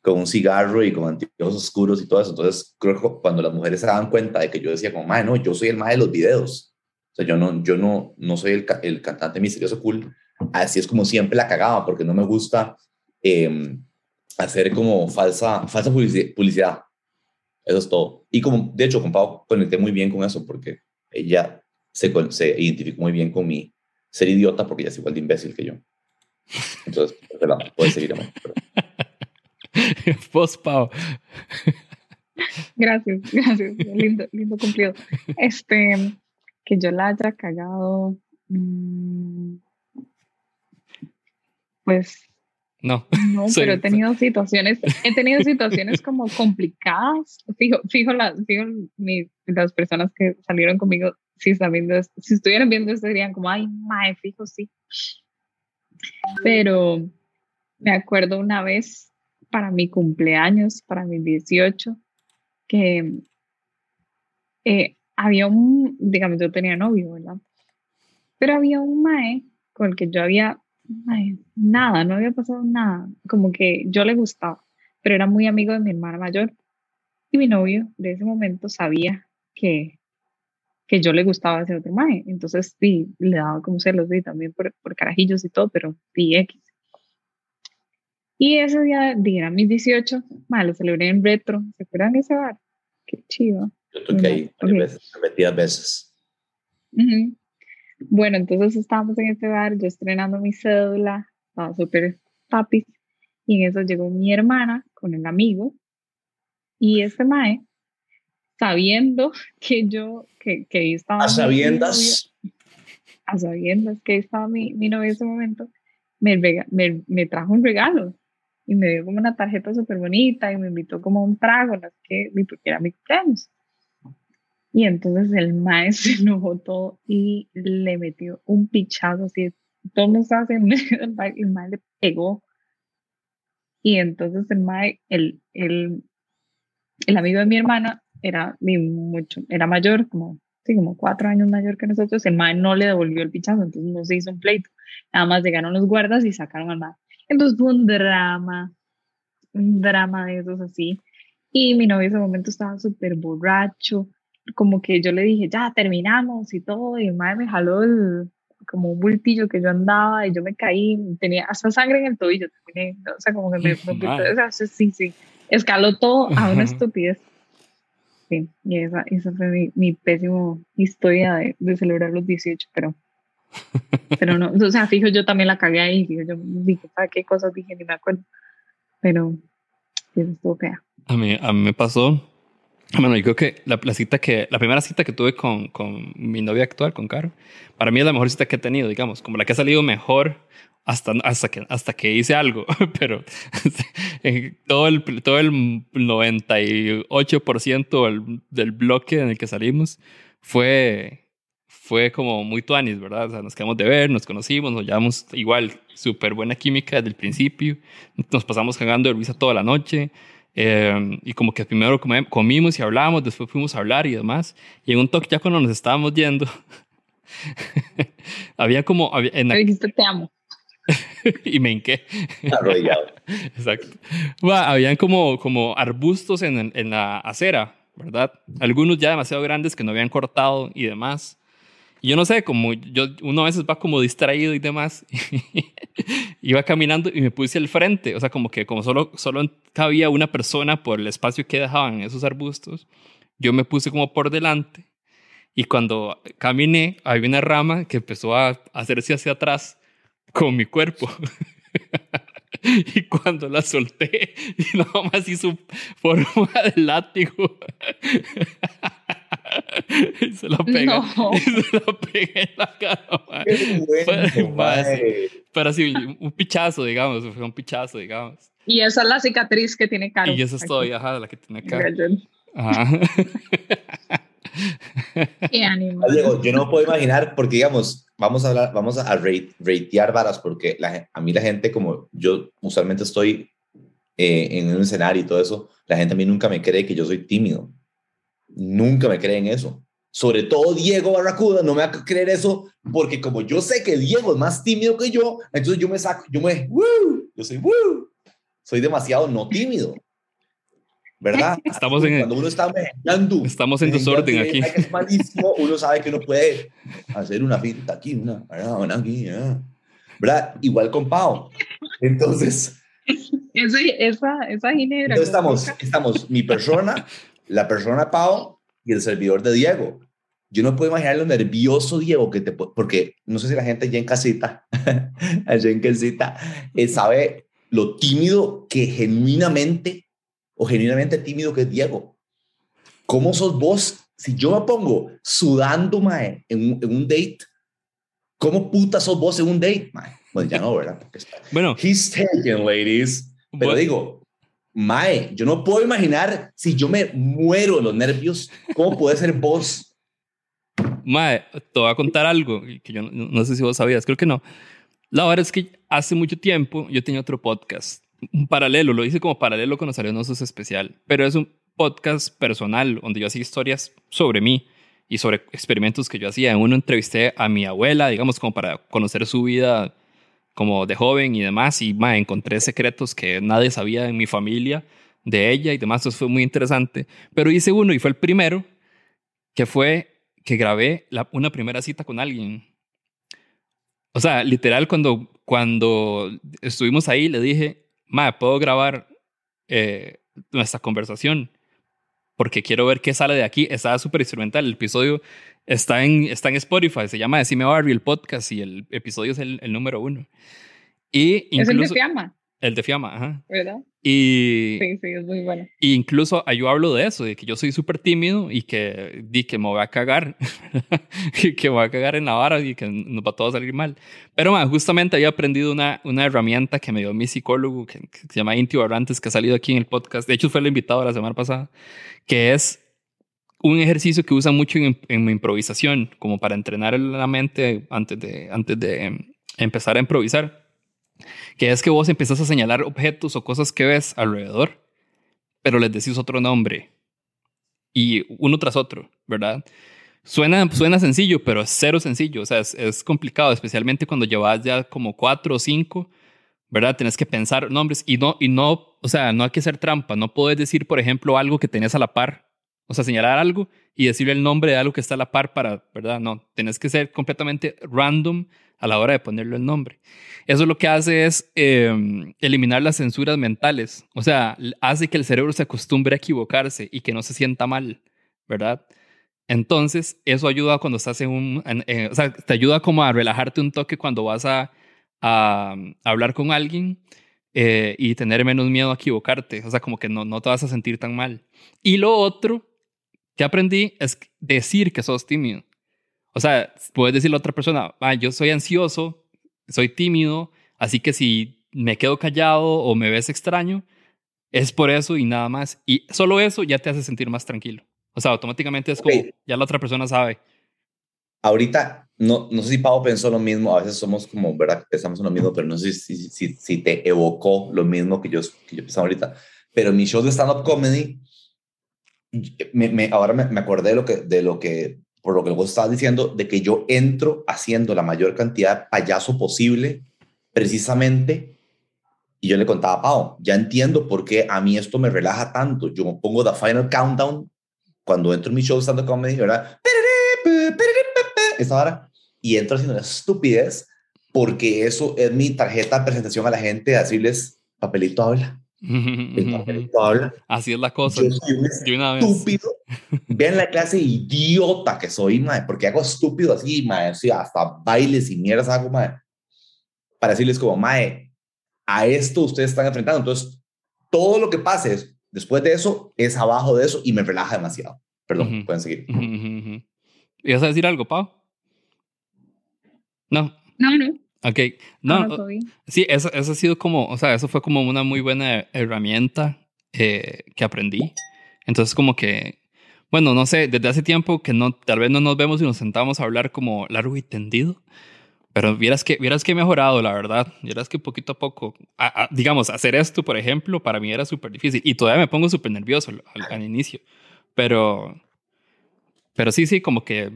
con un cigarro y con anteojos oscuros y todo eso. Entonces, creo que cuando las mujeres se daban cuenta de que yo decía como, mae, no, yo soy el mae de los videos, o sea, yo no, yo no, no soy el, el cantante misterioso cool, así es como siempre la cagaba, porque no me gusta eh, hacer como falsa, falsa publici- publicidad. Eso es todo. Y como, de hecho, con Pau conecté muy bien con eso porque ella se, se identificó muy bien con mi ser idiota porque ella es igual de imbécil que yo. Entonces, perdón, puedes seguir. amor. Vos, Pau. Gracias, gracias. Lindo, lindo cumplido. Este, que yo la haya cagado. mm, Pues No. no, pero he tenido situaciones, he tenido situaciones como complicadas. Fijo, fijo, las, fijo mi- las personas que salieron conmigo, si están viendo esto- si estuvieran viendo esto, dirían como, ay, mae, fijo, sí. Pero me acuerdo una vez para mi cumpleaños, para mis 18, que eh, había un, digamos, yo tenía novio, ¿verdad? Pero había un mae con el que yo había, nada, no había pasado nada, como que yo le gustaba, pero era muy amigo de mi hermana mayor. Y mi novio de ese momento sabía que, que yo le gustaba a ese otro mae, entonces sí, le daba como celos, y también por, por carajillos y todo, pero sí, X. Y ese día, eran mis 18, mae, lo celebré en retro, ¿se acuerdan de ese bar? Qué chido. Yo toqué ahí varias Ok. veces, repetidas veces. Ujú. Bueno, entonces estábamos en este bar, yo estrenando mi cédula, estaba súper papi, y en eso llegó mi hermana con el amigo, Y este mae, sabiendo que yo, que, que ahí estaba... A sabiendas. novio- a sabiendas que ahí estaba mi, mi novio en ese momento, me, rega- me, me trajo un regalo y me dio como una tarjeta súper bonita y me invitó como a un trago, no sé qué, porque era mi cumpleaños. Y entonces el mae se enojó todo y le metió un pichazo así, todo el mundo estaba del baile, y el mae le pegó. Y entonces el mae, el, el, el amigo de mi hermana era mucho, era mayor, como, sí, como cuatro años mayor que nosotros, el mae no le devolvió el pichazo, entonces no se hizo un pleito. Nada más llegaron los guardas y sacaron al mae. Entonces fue un drama, un drama de esos así. Y mi novio en ese momento estaba súper borracho, como que yo le dije, ya terminamos y todo, y mae me jaló el, como un bultillo que yo andaba y yo me caí, tenía hasta sangre en el tobillo, terminé, o sea, como que me, me- o sea, sí, sí, escaló todo a una estupidez. Sí, y esa, esa fue mi, mi pésimo historia de, de celebrar los 18, pero, pero no, o sea, fijo, yo también la cagué ahí, fijo, yo dije, ¿para qué cosas dije? Ni me acuerdo, pero eso estuvo fea. A mí, a mí me pasó. Bueno, yo creo que la, la cita que, la primera cita que tuve con, con mi novia actual, con Caro, para mí es la mejor cita que he tenido, digamos, como la que ha salido mejor hasta, hasta, que, hasta que hice algo, pero todo el, todo el 98% del, del bloque en el que salimos fue, fue como muy tuanis, ¿verdad? O sea, nos quedamos de ver, nos conocimos, nos llevamos igual, súper buena química desde el principio, nos pasamos cagando de risa toda la noche. Eh, y como que primero comimos y hablamos, después fuimos a hablar y demás. Y en un toque ya cuando nos estábamos yendo, había como, había- en la- Me dijiste, te amo. y me hinqué. Arrodillado. Exacto. Bueno, habían como, como arbustos en, en la acera, ¿verdad? Algunos ya demasiado grandes que no habían cortado y demás. Yo no sé, como yo, uno a veces va como distraído y demás. Iba caminando y me puse al frente. O sea, como que como solo, solo cabía una persona por el espacio que dejaban esos arbustos, yo me puse como por delante. Y cuando caminé, había una rama que empezó a hacerse hacia atrás con mi cuerpo. y cuando la solté, nada más hizo forma de látigo. y se. No. Y se la pegué en la cara. Qué bueno. Pero así, un pichazo, digamos. Fue un pichazo, digamos. Y esa es la cicatriz que tiene Caro. y eso es todo, ajá, la que tiene. Gallo. Ajá. Qué animal. Diego, yo no puedo imaginar, porque digamos, vamos a hablar, vamos a rate, ratear varas, porque la a mí la gente, como yo usualmente estoy eh, en un escenario y todo eso, la gente a mí nunca me cree que yo soy tímido. Nunca me creen eso. Sobre todo Diego Barracuda no me va a creer eso, porque como yo sé que Diego es más tímido que yo, entonces yo me saco, yo me, ¡woo! yo soy, ¡woo! soy demasiado no tímido. ¿Verdad? Estamos en- Cuando uno está mejillando, Estamos en desorden aquí. Es malísimo, uno sabe que uno puede hacer una finta aquí, una, ¿verdad? una aquí, ¿verdad? ¿verdad? Igual con Pau. Entonces, Ese- esa, esa ginebra. entonces estamos, estamos mi persona, la persona Pau y el servidor de Diego. Yo no puedo imaginar lo nervioso, Diego, que te porque no sé si la gente allá en casita, allá en casita, eh, sabe lo tímido que genuinamente, o genuinamente tímido que es Diego. ¿Cómo sos vos? Si yo me pongo sudando, mae, en un, en un date, ¿cómo puta sos vos en un date, mae? Bueno, ya no, ¿verdad? Porque Bueno, He's taken, ladies. Pero digo, Mae, yo no puedo imaginar si yo me muero de los nervios, ¿cómo puede ser vos? Mae, te voy a contar algo que yo no, sé si vos sabías, creo que no. La verdad es que hace mucho tiempo yo tenía otro podcast, un paralelo, lo hice como paralelo con los arenosos especial, pero es un podcast personal donde yo hacía historias sobre mí y sobre experimentos que yo hacía. En uno entrevisté a mi abuela, digamos, como para conocer su vida como de joven y demás, y mae, encontré secretos que nadie sabía en mi familia de ella y demás, eso fue muy interesante. Pero hice uno y fue el primero, que fue que grabé la- una primera cita con alguien. O sea, literal, cuando, cuando estuvimos ahí, le dije, ma, ¿puedo grabar eh, nuestra conversación? Porque quiero ver qué sale de aquí. Estaba súper instrumental. El episodio está en, está en Spotify. Se llama Decime Barbie, el podcast, y el episodio es el, el número uno. Y Es el de. Fiamma, el de Fiamma, ajá. ¿verdad? Y, Sí, sí, es muy bueno. y incluso ah, yo hablo de eso, de que yo soy súper tímido y que, di que me voy a cagar, y que me voy a cagar en la vara y que nos va todo a salir mal. Pero ma, justamente había aprendido una, una herramienta que me dio mi psicólogo, que, que se llama Inti Barrantes, que ha salido aquí en el podcast. De hecho, fue el invitado la semana pasada, que es un ejercicio que usa mucho en, en improvisación, como para entrenar la mente antes de, antes de em, empezar a improvisar que es que vos empezás a señalar objetos o cosas que ves alrededor, pero les decís otro nombre y uno tras otro, ¿verdad? Suena, suena sencillo, pero es cero sencillo, o sea, es, complicado, especialmente cuando llevas ya como cuatro o cinco, ¿verdad? Tenés que pensar nombres y no, y no, o sea, no hay que hacer trampa, no puedes decir, por ejemplo, algo que tenés a la par, o sea, señalar algo y decirle el nombre de algo que está a la par para, ¿verdad? No, tenés que ser completamente random a la hora de ponerle el nombre. Eso lo que hace es eh, eliminar las censuras mentales. O sea, hace que el cerebro se acostumbre a equivocarse y que no se sienta mal, ¿verdad? Entonces, eso ayuda cuando estás en un... en- eh, o sea, te ayuda como a relajarte un toque cuando vas a, a hablar con alguien eh, y tener menos miedo a equivocarte. O sea, como que no, no te vas a sentir tan mal. Y lo otro que aprendí es decir que sos tímido. O sea, puedes decirle a otra persona, ah, yo soy ansioso, soy tímido, así que si me quedo callado o me ves extraño, es por eso y nada más. Y solo eso ya te hace sentir más tranquilo. O sea, automáticamente es como, Ok. ya la otra persona sabe. Ahorita, no, no sé si Pau pensó lo mismo, a veces somos como, ¿verdad? Pensamos en lo mismo, pero no sé si, si, si, si te evocó lo mismo que yo, que yo pensaba ahorita. Pero mi show de stand-up comedy, me, me- ahora me, acordé de lo que, de lo que, por lo que vos estabas diciendo, de que yo entro haciendo la mayor cantidad de payaso posible, precisamente, y yo le contaba a Pau, ya entiendo por qué a mí esto me relaja tanto. Yo me pongo The Final Countdown cuando entro en mi show de stand-up comedy, ¿verdad? Esa hora, y entro haciendo una estupidez, porque eso es mi tarjeta de presentación a la gente, decirles, papelito habla, el. Así es la cosa. Yo soy un estúpido. Vean la clase idiota que soy, mae, porque hago estúpido así, mae, así, hasta bailes y mierdas hago, mae, para decirles como, mae, a esto ustedes están enfrentando. Entonces, todo lo que pase es- después de eso es abajo de eso y me relaja demasiado. Perdón, Ujú. pueden seguir. Ujú, ujú, ujú. ¿Ibas a decir algo, Pau? No. No, no, Ok. No. Sí, eso, eso ha sido como, o sea, eso fue como una muy buena herramienta eh, que aprendí. Entonces, como que, bueno, no sé, desde hace tiempo que no, tal vez no nos vemos y nos sentamos a hablar como largo y tendido. Pero vieras que, vieras que he mejorado, la verdad. Vieras que poquito a poco, a- a- digamos, hacer esto, por ejemplo, para mí era súper difícil. Y todavía me pongo súper nervioso al, al- al inicio. Pero, pero sí, sí, como que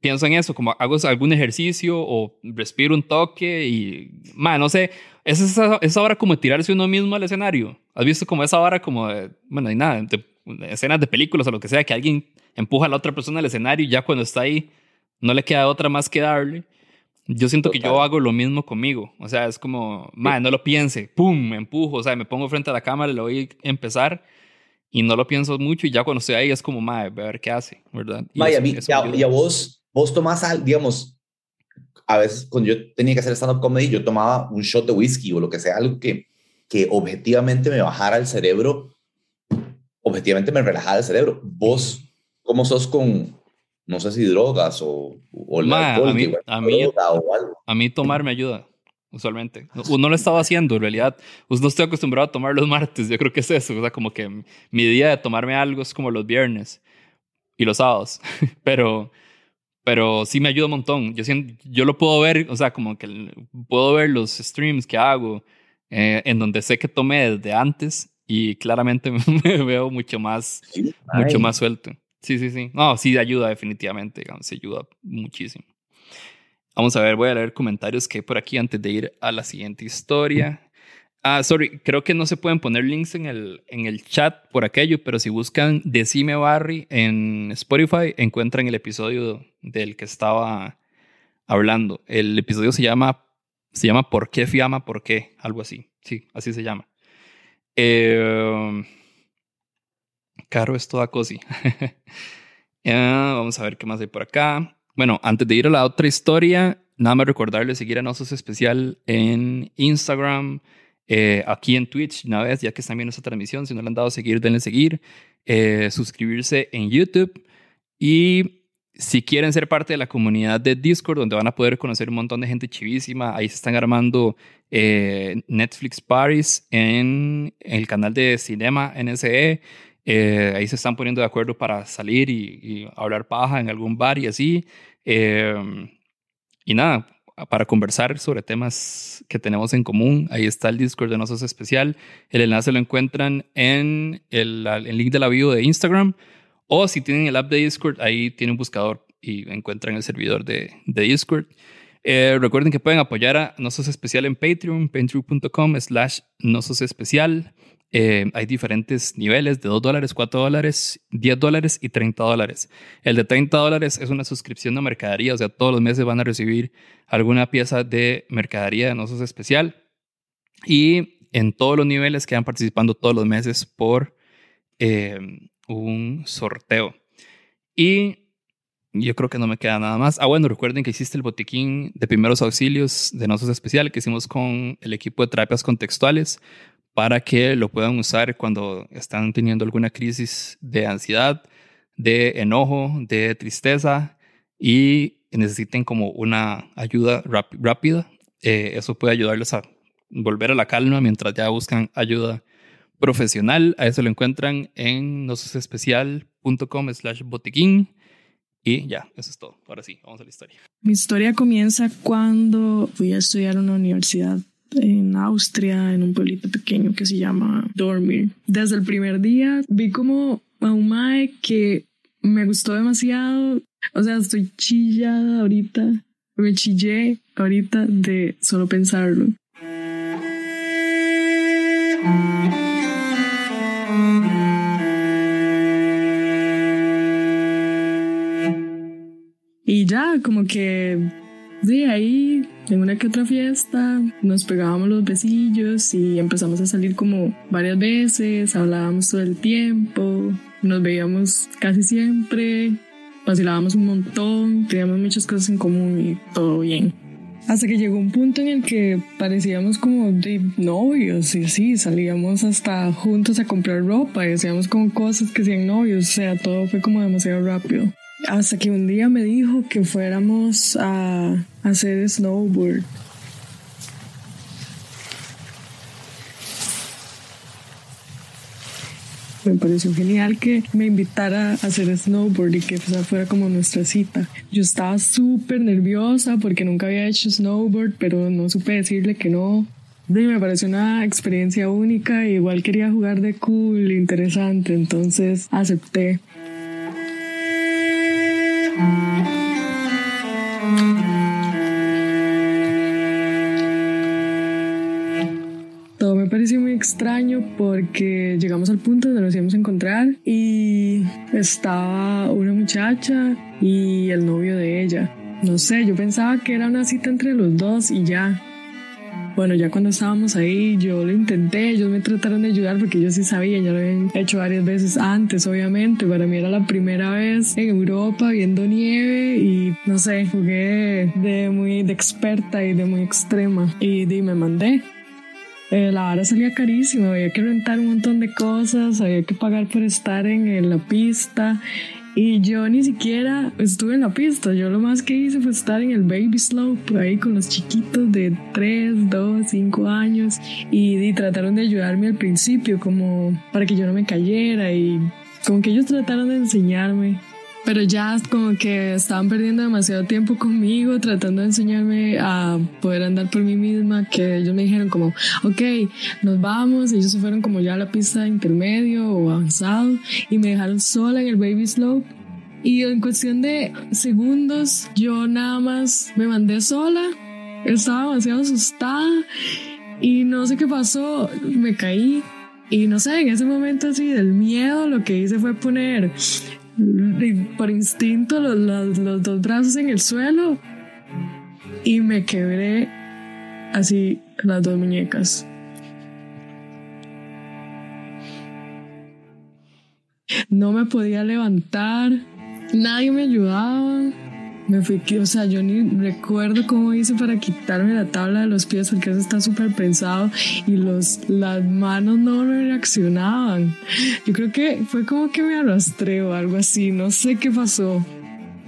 pienso en eso, como hago algún ejercicio o respiro un toque y, man, no sé, es esa, esa hora como de tirarse uno mismo al escenario. ¿Has visto como esa hora como de, bueno, hay nada, de, de escenas de películas o lo que sea, que alguien empuja a la otra persona al escenario y ya cuando está ahí no le queda otra más que darle? Yo siento que yo Total. hago lo mismo conmigo. O sea, es como, man, no lo piense, pum, me empujo, o sea, me pongo frente a la cámara, le voy a empezar y no lo pienso mucho y ya cuando estoy ahí es como, madre, voy a ver qué hace, ¿verdad? Y Mae, a mí, eso y a, y a vos, vos tomás, digamos, a veces cuando yo tenía que hacer stand-up comedy, yo tomaba un shot de whisky o lo que sea, algo que, que objetivamente me bajara el cerebro, objetivamente me relajara el cerebro. Vos, ¿cómo sos con, no sé si drogas o, o el Ma, alcohol? a mí- que a mí- o algo. A mí tomar me ayuda, usualmente. No, no lo estaba haciendo, en realidad. Pues no estoy acostumbrado a tomar los martes, yo creo que es eso. O sea, como que mi día de tomarme algo es como los viernes y los sábados. pero, pero sí me ayuda un montón. Yo, siento, yo lo puedo ver, o sea, como que puedo ver los streams que hago eh, en donde sé que tomé desde antes y claramente me veo mucho más, mucho más suelto. Sí, sí, sí. No, sí ayuda definitivamente, digamos, sí ayuda muchísimo. Vamos a ver, voy a leer comentarios que hay por aquí antes de ir a la siguiente historia. Ah, sorry, creo que no se pueden poner links en el, en el chat por aquello, pero si buscan Decime Barry en Spotify, encuentran el episodio del que estaba hablando. El episodio se llama, se llama ¿Por qué Fiamma? ¿Por qué? Algo así. Sí, así se llama. Eh, Caro es toda cosi. Ah, vamos a ver qué más hay por acá. Bueno, antes de ir a la otra historia, nada más recordarles seguir a Nosos Especial en Instagram, eh, aquí en Twitch una vez, ya que están viendo esta transmisión. Si no le han dado seguir, denle seguir. Eh, suscribirse en YouTube. Y si quieren ser parte de la comunidad de Discord, donde van a poder conocer un montón de gente chivísima, ahí se están armando eh, Netflix Paris en, el canal de Cinema NSE. Eh, ahí se están poniendo de acuerdo para salir y, y hablar paja en algún bar y así. Eh, y nada, para conversar sobre temas que tenemos en común. Ahí está el Discord de Nosotros Especial. El enlace lo encuentran en el, el link de la bio de Instagram. O si tienen el app de Discord, ahí tienen un buscador y encuentran el servidor de, de Discord. Eh, recuerden que pueden apoyar a Nosotros Especial en Patreon, patreon.com slash Nosotros Especial. Eh, hay diferentes niveles de 2 dólares, 4 dólares, 10 dólares y 30 dólares. El de 30 dólares es una suscripción de mercadería, o sea, todos los meses van a recibir alguna pieza de mercadería de Nosos Especial. Y en todos los niveles quedan participando todos los meses por eh, un sorteo. Y yo creo que no me queda nada más. Ah, bueno, recuerden que existe el botiquín de primeros auxilios de Nosos Especial que hicimos con el equipo de terapias contextuales para que lo puedan usar cuando están teniendo alguna crisis de ansiedad, de enojo, de tristeza y necesiten como una ayuda rápida. Eh, eso puede ayudarles a volver a la calma mientras ya buscan ayuda profesional. A eso lo encuentran en nososespecial.com slash botiquín. Y ya, eso es todo. Ahora sí, vamos a la historia. Mi historia comienza cuando fui a estudiar en una universidad en Austria, en un pueblito pequeño que se llama Dormir. Desde el primer día vi como a un mae que me gustó demasiado. O sea, estoy chillada ahorita. Me chillé ahorita de solo pensarlo. Y ya, como que de ahí en una que otra fiesta nos pegábamos los besillos y empezamos a salir como varias veces, hablábamos todo el tiempo, nos veíamos casi siempre, vacilábamos un montón, teníamos muchas cosas en común y todo bien. Hasta que llegó un punto en el que parecíamos como de novios y sí, salíamos hasta juntos a comprar ropa y hacíamos como cosas que sean novios, o sea, todo fue como demasiado rápido. Hasta que un día me dijo que fuéramos a hacer snowboard. Me pareció genial que me invitara a hacer snowboard y que esa fuera como nuestra cita. Yo estaba súper nerviosa porque nunca había hecho snowboard, pero no supe decirle que no. Me pareció una experiencia única, igual quería jugar de cool, interesante, entonces acepté. Extraño porque llegamos al punto donde nos íbamos a encontrar y estaba una muchacha y el novio de ella. No sé, yo pensaba que era una cita entre los dos y ya. Bueno, ya cuando estábamos ahí, yo lo intenté, ellos me trataron de ayudar porque ellos sí sabían, ya lo habían hecho varias veces antes, obviamente. Para mí era la primera vez en Europa viendo nieve y no sé, jugué de muy de experta y de muy extrema y, y me mandé. Eh, la vara salía carísima, había que rentar un montón de cosas, había que pagar por estar en, en la pista y yo ni siquiera estuve en la pista. Yo lo más que hice fue estar en el baby slope, ahí con los chiquitos de 3, 2, 5 años. Y, y, trataron de ayudarme al principio, como para que yo no me cayera. Y como que ellos trataron de enseñarme. Pero ya como que estaban perdiendo demasiado tiempo conmigo, tratando de enseñarme a poder andar por mí misma, que ellos me dijeron como, ok, nos vamos, ellos se fueron como ya a la pista intermedio o avanzado y me dejaron sola en el baby slope. Y en cuestión de segundos, yo nada más me mandé sola, estaba demasiado asustada y no sé qué pasó, me caí. Y no sé, en ese momento así del miedo, lo que hice fue poner por instinto los, los, los, dos brazos en el suelo y me quebré así las dos muñecas. No me podía levantar, nadie me ayudaba Me fui, o sea, yo ni recuerdo cómo hice para quitarme la tabla de los pies porque eso está súper pensado y los, las manos no reaccionaban. Yo creo que fue como que me arrastré o algo así, no sé qué pasó.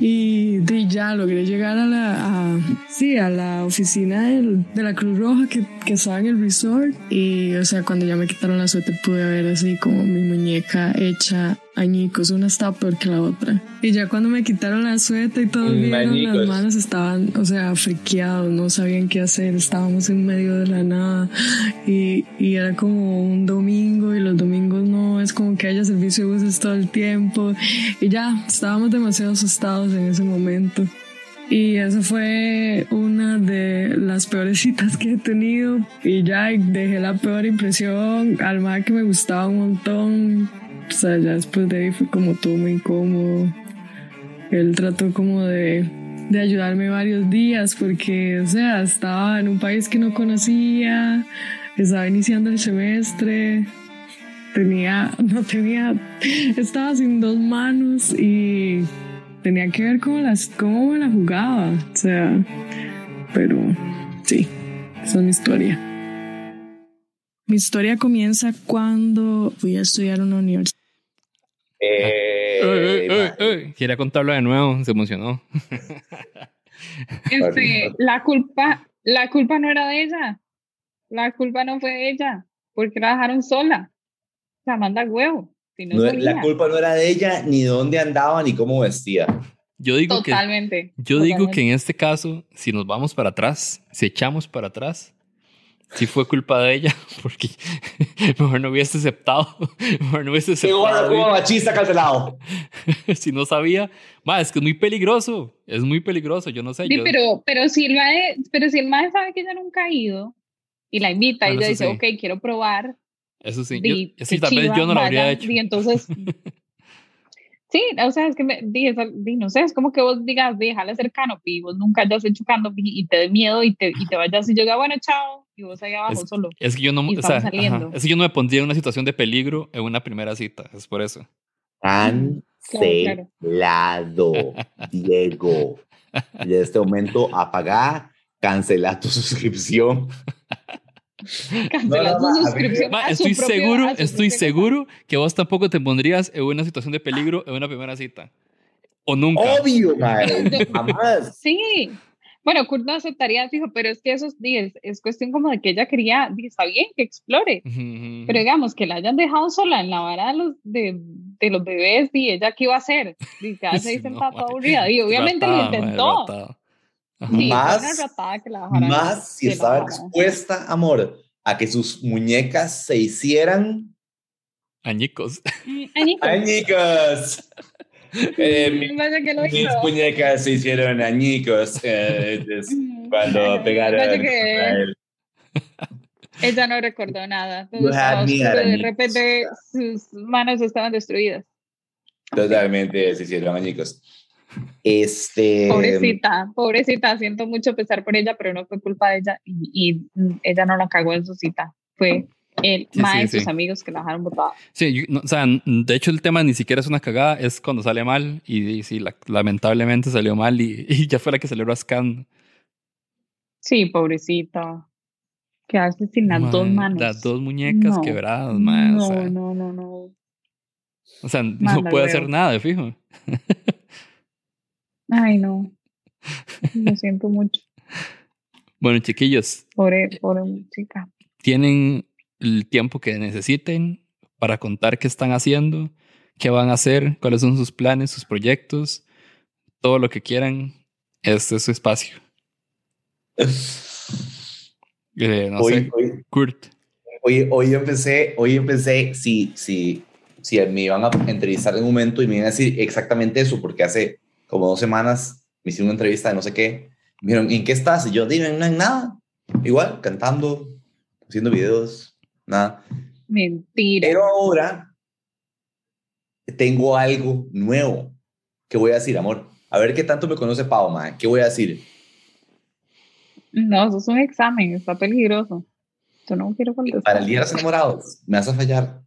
Y de ya logré llegar a la, a- sí, a la oficina del- de la Cruz Roja que, que estaba en el resort. Y, o sea, cuando ya me quitaron la suéter pude ver así como mi muñeca hecha añicos. Una estaba peor que la otra. Y ya cuando me quitaron la suéter y todo Mm, vieron, añicos. las manos estaban, o sea, friqueados, no sabían qué hacer. Estábamos en medio de la nada. Y, y era como un domingo y los domingos no es como que haya servicio de buses todo el tiempo. Y ya, estábamos demasiado asustados en ese momento. Y esa fue una de las peores citas que he tenido. Y ya dejé la peor impresión al más que me gustaba un montón. O sea, ya después de ahí fue como todo muy incómodo. Él trató como de, de ayudarme varios días porque, o sea, estaba en un país que no conocía, estaba iniciando el semestre, tenía, no tenía, estaba sin dos manos y tenía que ver cómo, las, cómo me la jugaba. O sea, pero sí, esa es mi historia. Mi historia comienza cuando fui a estudiar a una universidad. Eh. Quería contarlo de nuevo, se emocionó. Este, la culpa, la culpa no era de ella. La culpa no fue de ella. Porque la dejaron sola. O sea, manda huevo. Si no no- la culpa no era de ella, ni de dónde andaba, ni cómo vestía. Yo digo que Totalmente. yo digo totalmente. que en este caso, si nos vamos para atrás, si echamos para atrás, sí fue culpa de ella, porque mejor no hubiese aceptado, mejor no hubiese Qué bueno, como aceptado machista cancelado. si no sabía. Ma, es que es muy peligroso, es muy peligroso, yo no sé. Sí, yo- pero, pero, si el mae, pero si el mae sabe que ella nunca ha ido y la invita Bueno, y ella eso dice, sí. ok, quiero probar. Eso sí, di, yo, sí, tal vez yo no lo habría hecho. Y entonces, sí, o sea, es que me, di, esa- di, no sé, es como que vos digas, déjale hacer canopy, vos nunca hayas hecho canopy y te dé miedo y te, y te vayas y yo diga, bueno, chao, y vos ahí abajo Es- solo. Es que yo no, o sea, estamos saliendo. ajá, es que yo no me pondría en una situación de peligro en una primera cita, es por eso. Claro, Cancelado, Diego. Y en este momento apaga, cancela tu suscripción. Cancelar no, su mí- suscripción. Ma, a su estoy propio- seguro, a su estoy seguro que vos tampoco te pondrías en una situación de peligro en una primera cita. O nunca. Obvio, madre. Jamás. Sí. Bueno, Kurt no aceptaría, fijo, pero es que eso es, di, es, es cuestión como de que ella quería, di, está bien, que explore. Ujú, ujú. Pero digamos que la hayan dejado sola en la vara de los, de, de los bebés, y ella qué iba a hacer, y quedarse ahí Sí, no, aburrida. Y obviamente lo Ratada, intentó. ratada. Sí, Más-. Más si estaba expuesta, amor, a que sus muñecas se hicieran Añicos. Mm, añicos. añicos. Eh, mi- Vaya que lo mis hizo. muñecas se hicieron añicos eh, es cuando pegaron a él. ella no recordó nada. De repente sus manos estaban destruidas. Totalmente se hicieron añicos. Este. Pobrecita, pobrecita, siento mucho pesar por ella, pero no fue culpa de ella y, y, ella no la cagó en su cita. Fue el Sí, y sus sí. amigos que la dejaron botada. Sí, yo- no, o sea, de hecho el tema ni siquiera es una cagada, es cuando sale mal y, y sí, la- lamentablemente salió mal y, y ya fue la que salió rascando. Sí, pobrecita. Quedarse sin las dos manos. Las dos muñecas No, quebradas, mae, No, o sea, no, no, no. o sea, no puede hacer nada, de fijo. Ay, no. Lo siento mucho. Bueno, chiquillos, Pobre, pobre chica. tienen el tiempo que necesiten para contar qué están haciendo, qué van a hacer, cuáles son sus planes, sus proyectos, todo lo que quieran. Este es su espacio. Eh, no hoy, sé, hoy, Kurt. hoy, hoy empecé, hoy empecé, si, si, si me iban a entrevistar en un momento y me iban a decir exactamente eso, porque hace como dos semanas me hicieron una entrevista de no sé qué. Me dijeron, ¿en qué estás? Y yo, dime, no en nada. Igual, cantando, haciendo videos, nada. Mentira. Pero ahora tengo algo nuevo que voy a decir, amor. A ver qué tanto me conoce Pau, mae. ¿Qué voy a decir? No, eso es un examen, está peligroso. Yo no quiero contestar. Para el día de los enamorados, me vas a fallar.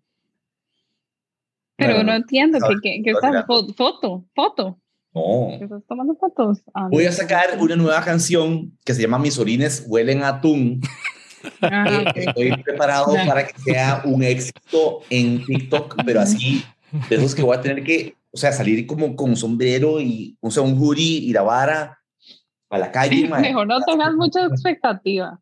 Pero no entiendo no, está mira. fo- foto, foto. No. ¿Te estás tomando fotos? Ah, Voy no. a sacar una nueva canción que se llama Mis orines huelen a atún. Ah, Eh. Estoy preparado para que sea un éxito en TikTok, pero así, de esos que voy a tener que, o sea, salir como con un sombrero y, o sea, un hoodie y la vara a la calle. Mejor no tengas mucha expectativa.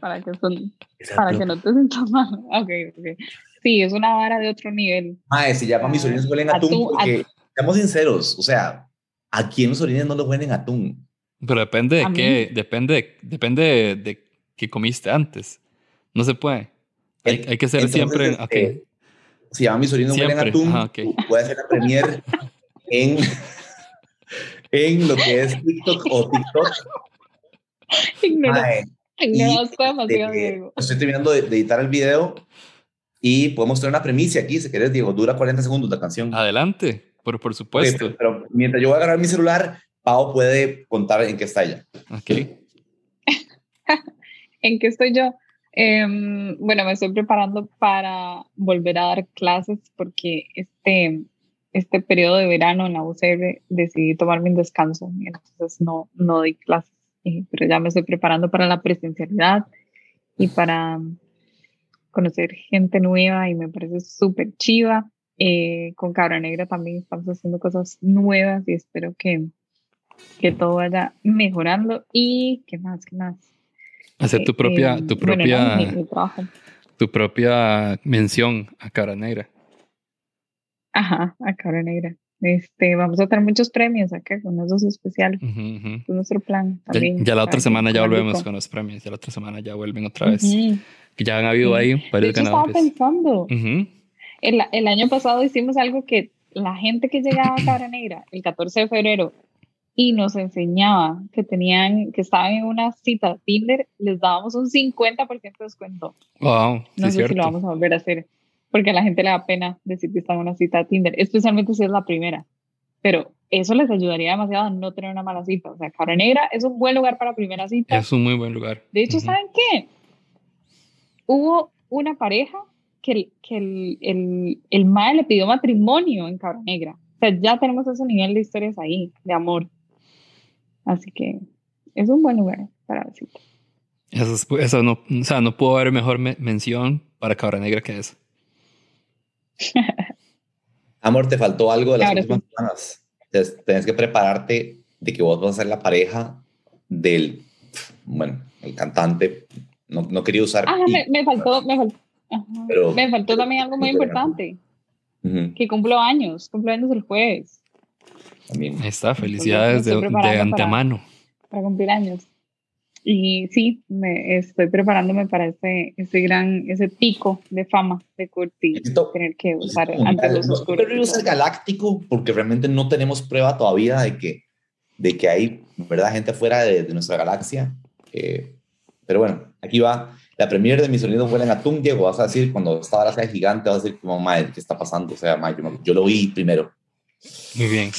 para que, son, para que no te sientas mal. Ok, ok. Sí, es una vara de otro nivel. Mae, se llama Mis orines huelen a atún Atún, porque, seamos sinceros, o sea, ¿a quién los orines no los huelen a atún? Pero depende de A qué, depende, depende de, de qué comiste antes. No se puede. Hay, hay que ser Entonces, siempre. este, ok. Se llama Mis orines huelen a atún. ajá, ok. Voy a hacer la premier en, en lo que es TikTok o TikTok. Ignoraste demasiado, eh, Diego. estoy terminando de, de editar el video y podemos tener una premisa aquí, si querés, Diego. Dura 40 segundos la canción. Adelante, por, por supuesto. pero, pero mientras yo voy a agarrar mi celular, Pau puede contar en qué está ella. Ok. ¿En qué estoy yo? Em, bueno, me estoy preparando para volver a dar clases porque este, este periodo de verano en la UCR decidí tomarme un descanso y entonces no, no di clases, Eh, pero ya me estoy preparando para la presencialidad y para conocer gente nueva y me parece súper chiva. Eh, con Cabra Negra también estamos haciendo cosas nuevas y espero que, que todo vaya mejorando y qué más, qué más. Hacer tu Eh, propia, eh, tu bueno, propia, no, mi- mi trabajo. tu propia mención a Cabra Negra. Ajá, a Cabra Negra. Este, vamos a tener muchos premios acá con esos especiales. Ujú, ujú. Es nuestro plan Ya, también. ya la para otra semana ya volvemos rico. con los premios. Ya la otra semana ya vuelven otra vez. Ujú. Que ya han habido ahí De varios hecho, estaba pensando. El, el año pasado hicimos algo que la gente que llegaba a Cabra Negra el 14 de febrero y nos enseñaba que tenían, que estaban en una cita Tinder, les dábamos un 50% de descuento. Wow, No sé si cierto. lo vamos a volver a hacer, porque a la gente le da pena decir que está en una cita Tinder, especialmente si es la primera. Pero eso les ayudaría demasiado a no tener una mala cita. O sea, Cabra Negra es un buen lugar para primera cita. Es un muy buen lugar. De hecho, Ujú. ¿saben qué? Hubo una pareja que, el, que el, el, el mae le pidió matrimonio en Cabra Negra. O sea, ya tenemos ese nivel de historias ahí, de amor. Así que es un buen lugar para cita. Eso, es- eso no, o sea, no puedo haber mejor me- mención para Cabra Negra que eso. Amor, te faltó algo de las Claro, últimas semanas. Entonces, Tienes que prepararte de que vos vas a ser la pareja del, bueno, el cantante. No, no quería usar. Ah, me, me faltó, me faltó. Pero- me faltó también algo muy pero- importante, Ujú, que cumplo años, cumplo años el jueves, también. Ahí está, felicidades de, de para- antemano. para cumplir años. Y sí, me estoy preparándome para ese, ese gran, ese pico de fama de Necesito- tener que usar antes los oscuros. usar galáctico porque realmente no tenemos prueba todavía de que, de que hay verdad gente fuera de, de nuestra galaxia. Eh, pero bueno, aquí va. La premier de mis sonidos huelen a atún, Diego. Vas a decir, cuando esta hora sea gigante, vas a decir, como, madre, ¿qué está pasando? O sea, madre, yo, yo lo vi primero. Muy bien.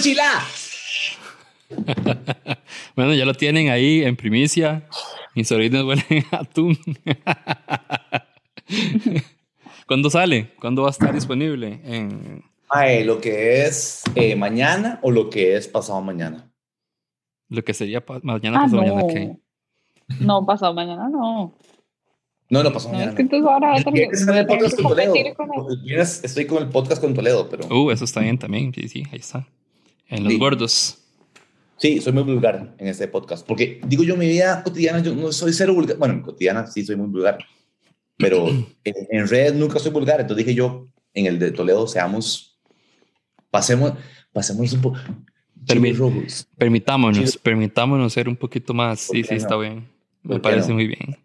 ¡Pochila! Bueno, ya lo tienen ahí en primicia. Mis sobrinos huelen a atún. ¿Cuándo sale? ¿Cuándo va a estar disponible? En... Lo que es eh, mañana o lo que es pasado mañana. Lo que sería pa- mañana, Ah, pasado no. mañana, ¿qué? No, pasado mañana no. No, no, pasado No, mañana. es que entonces ahora El viernes estoy en el voy a podcast tener con que Toledo. competir con él. El viernes estoy con el podcast con Toledo, pero Uh, eso está bien también. Sí, sí, ahí está. En los Sí. gordos. sí, soy muy vulgar en este podcast. Porque digo yo, mi vida cotidiana, yo no soy cero vulgar. Bueno, en cotidiana sí soy muy vulgar. Pero en, en redes nunca soy vulgar. Entonces dije yo, en el de Toledo, seamos, pasemos, pasemos un poco. Permi-. Permitámonos, permitámonos ser un poquito más. Sí, ¿Por sí, qué está no? bien. Me ¿Por qué parece no? muy bien.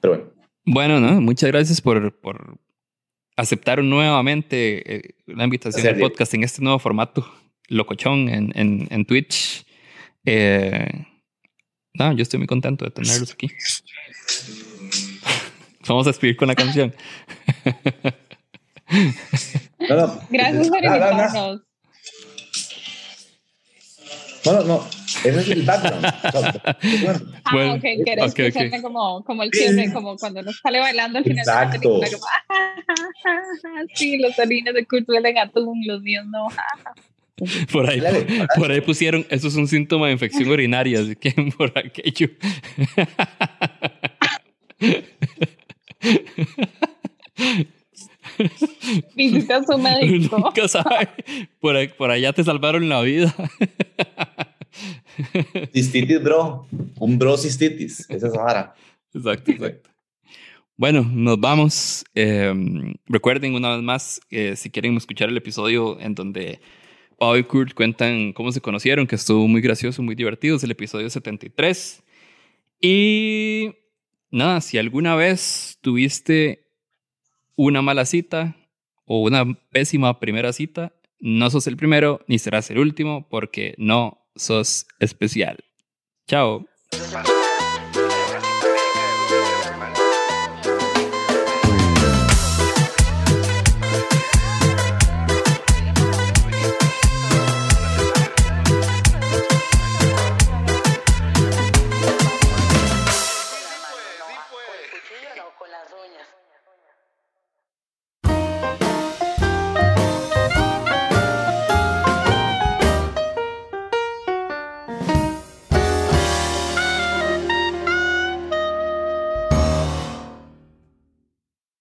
Pero bueno, Bueno, ¿no? Muchas gracias por, por aceptar nuevamente eh, la invitación Diego. podcast en este nuevo formato, locochón, en, en, en Twitch. Eh, no, yo estoy muy contento de tenerlos aquí. Vamos a escribir con la canción. no, no. Gracias por No, no, no. invitarnos. No, no, no. Ese es el background. Bueno, Ah, Bueno, ok, querés ok, ok. escucharme como, como el cierre, como cuando nos sale bailando al final de la Exacto. película. Como, "Ah, sí, los orines de Kurt huelen atún, los míos no. Por ahí, por ahí pusieron, eso es un síntoma de infección urinaria, así que por aquello. Visita a su médico. Nunca sabe. Por, ahí- por allá te salvaron la vida. Cistitis, bro. Un bro cistitis. Esa es Sahara. Exacto, exacto. Bueno, nos vamos. Eh, recuerden una vez más, eh, si quieren escuchar el episodio en donde Pau y Kurt cuentan cómo se conocieron, que estuvo muy gracioso, muy divertido, es el episodio 73. Y nada, si alguna vez tuviste una mala cita o una pésima primera cita, no sos el primero ni serás el último porque no sos especial. Chao.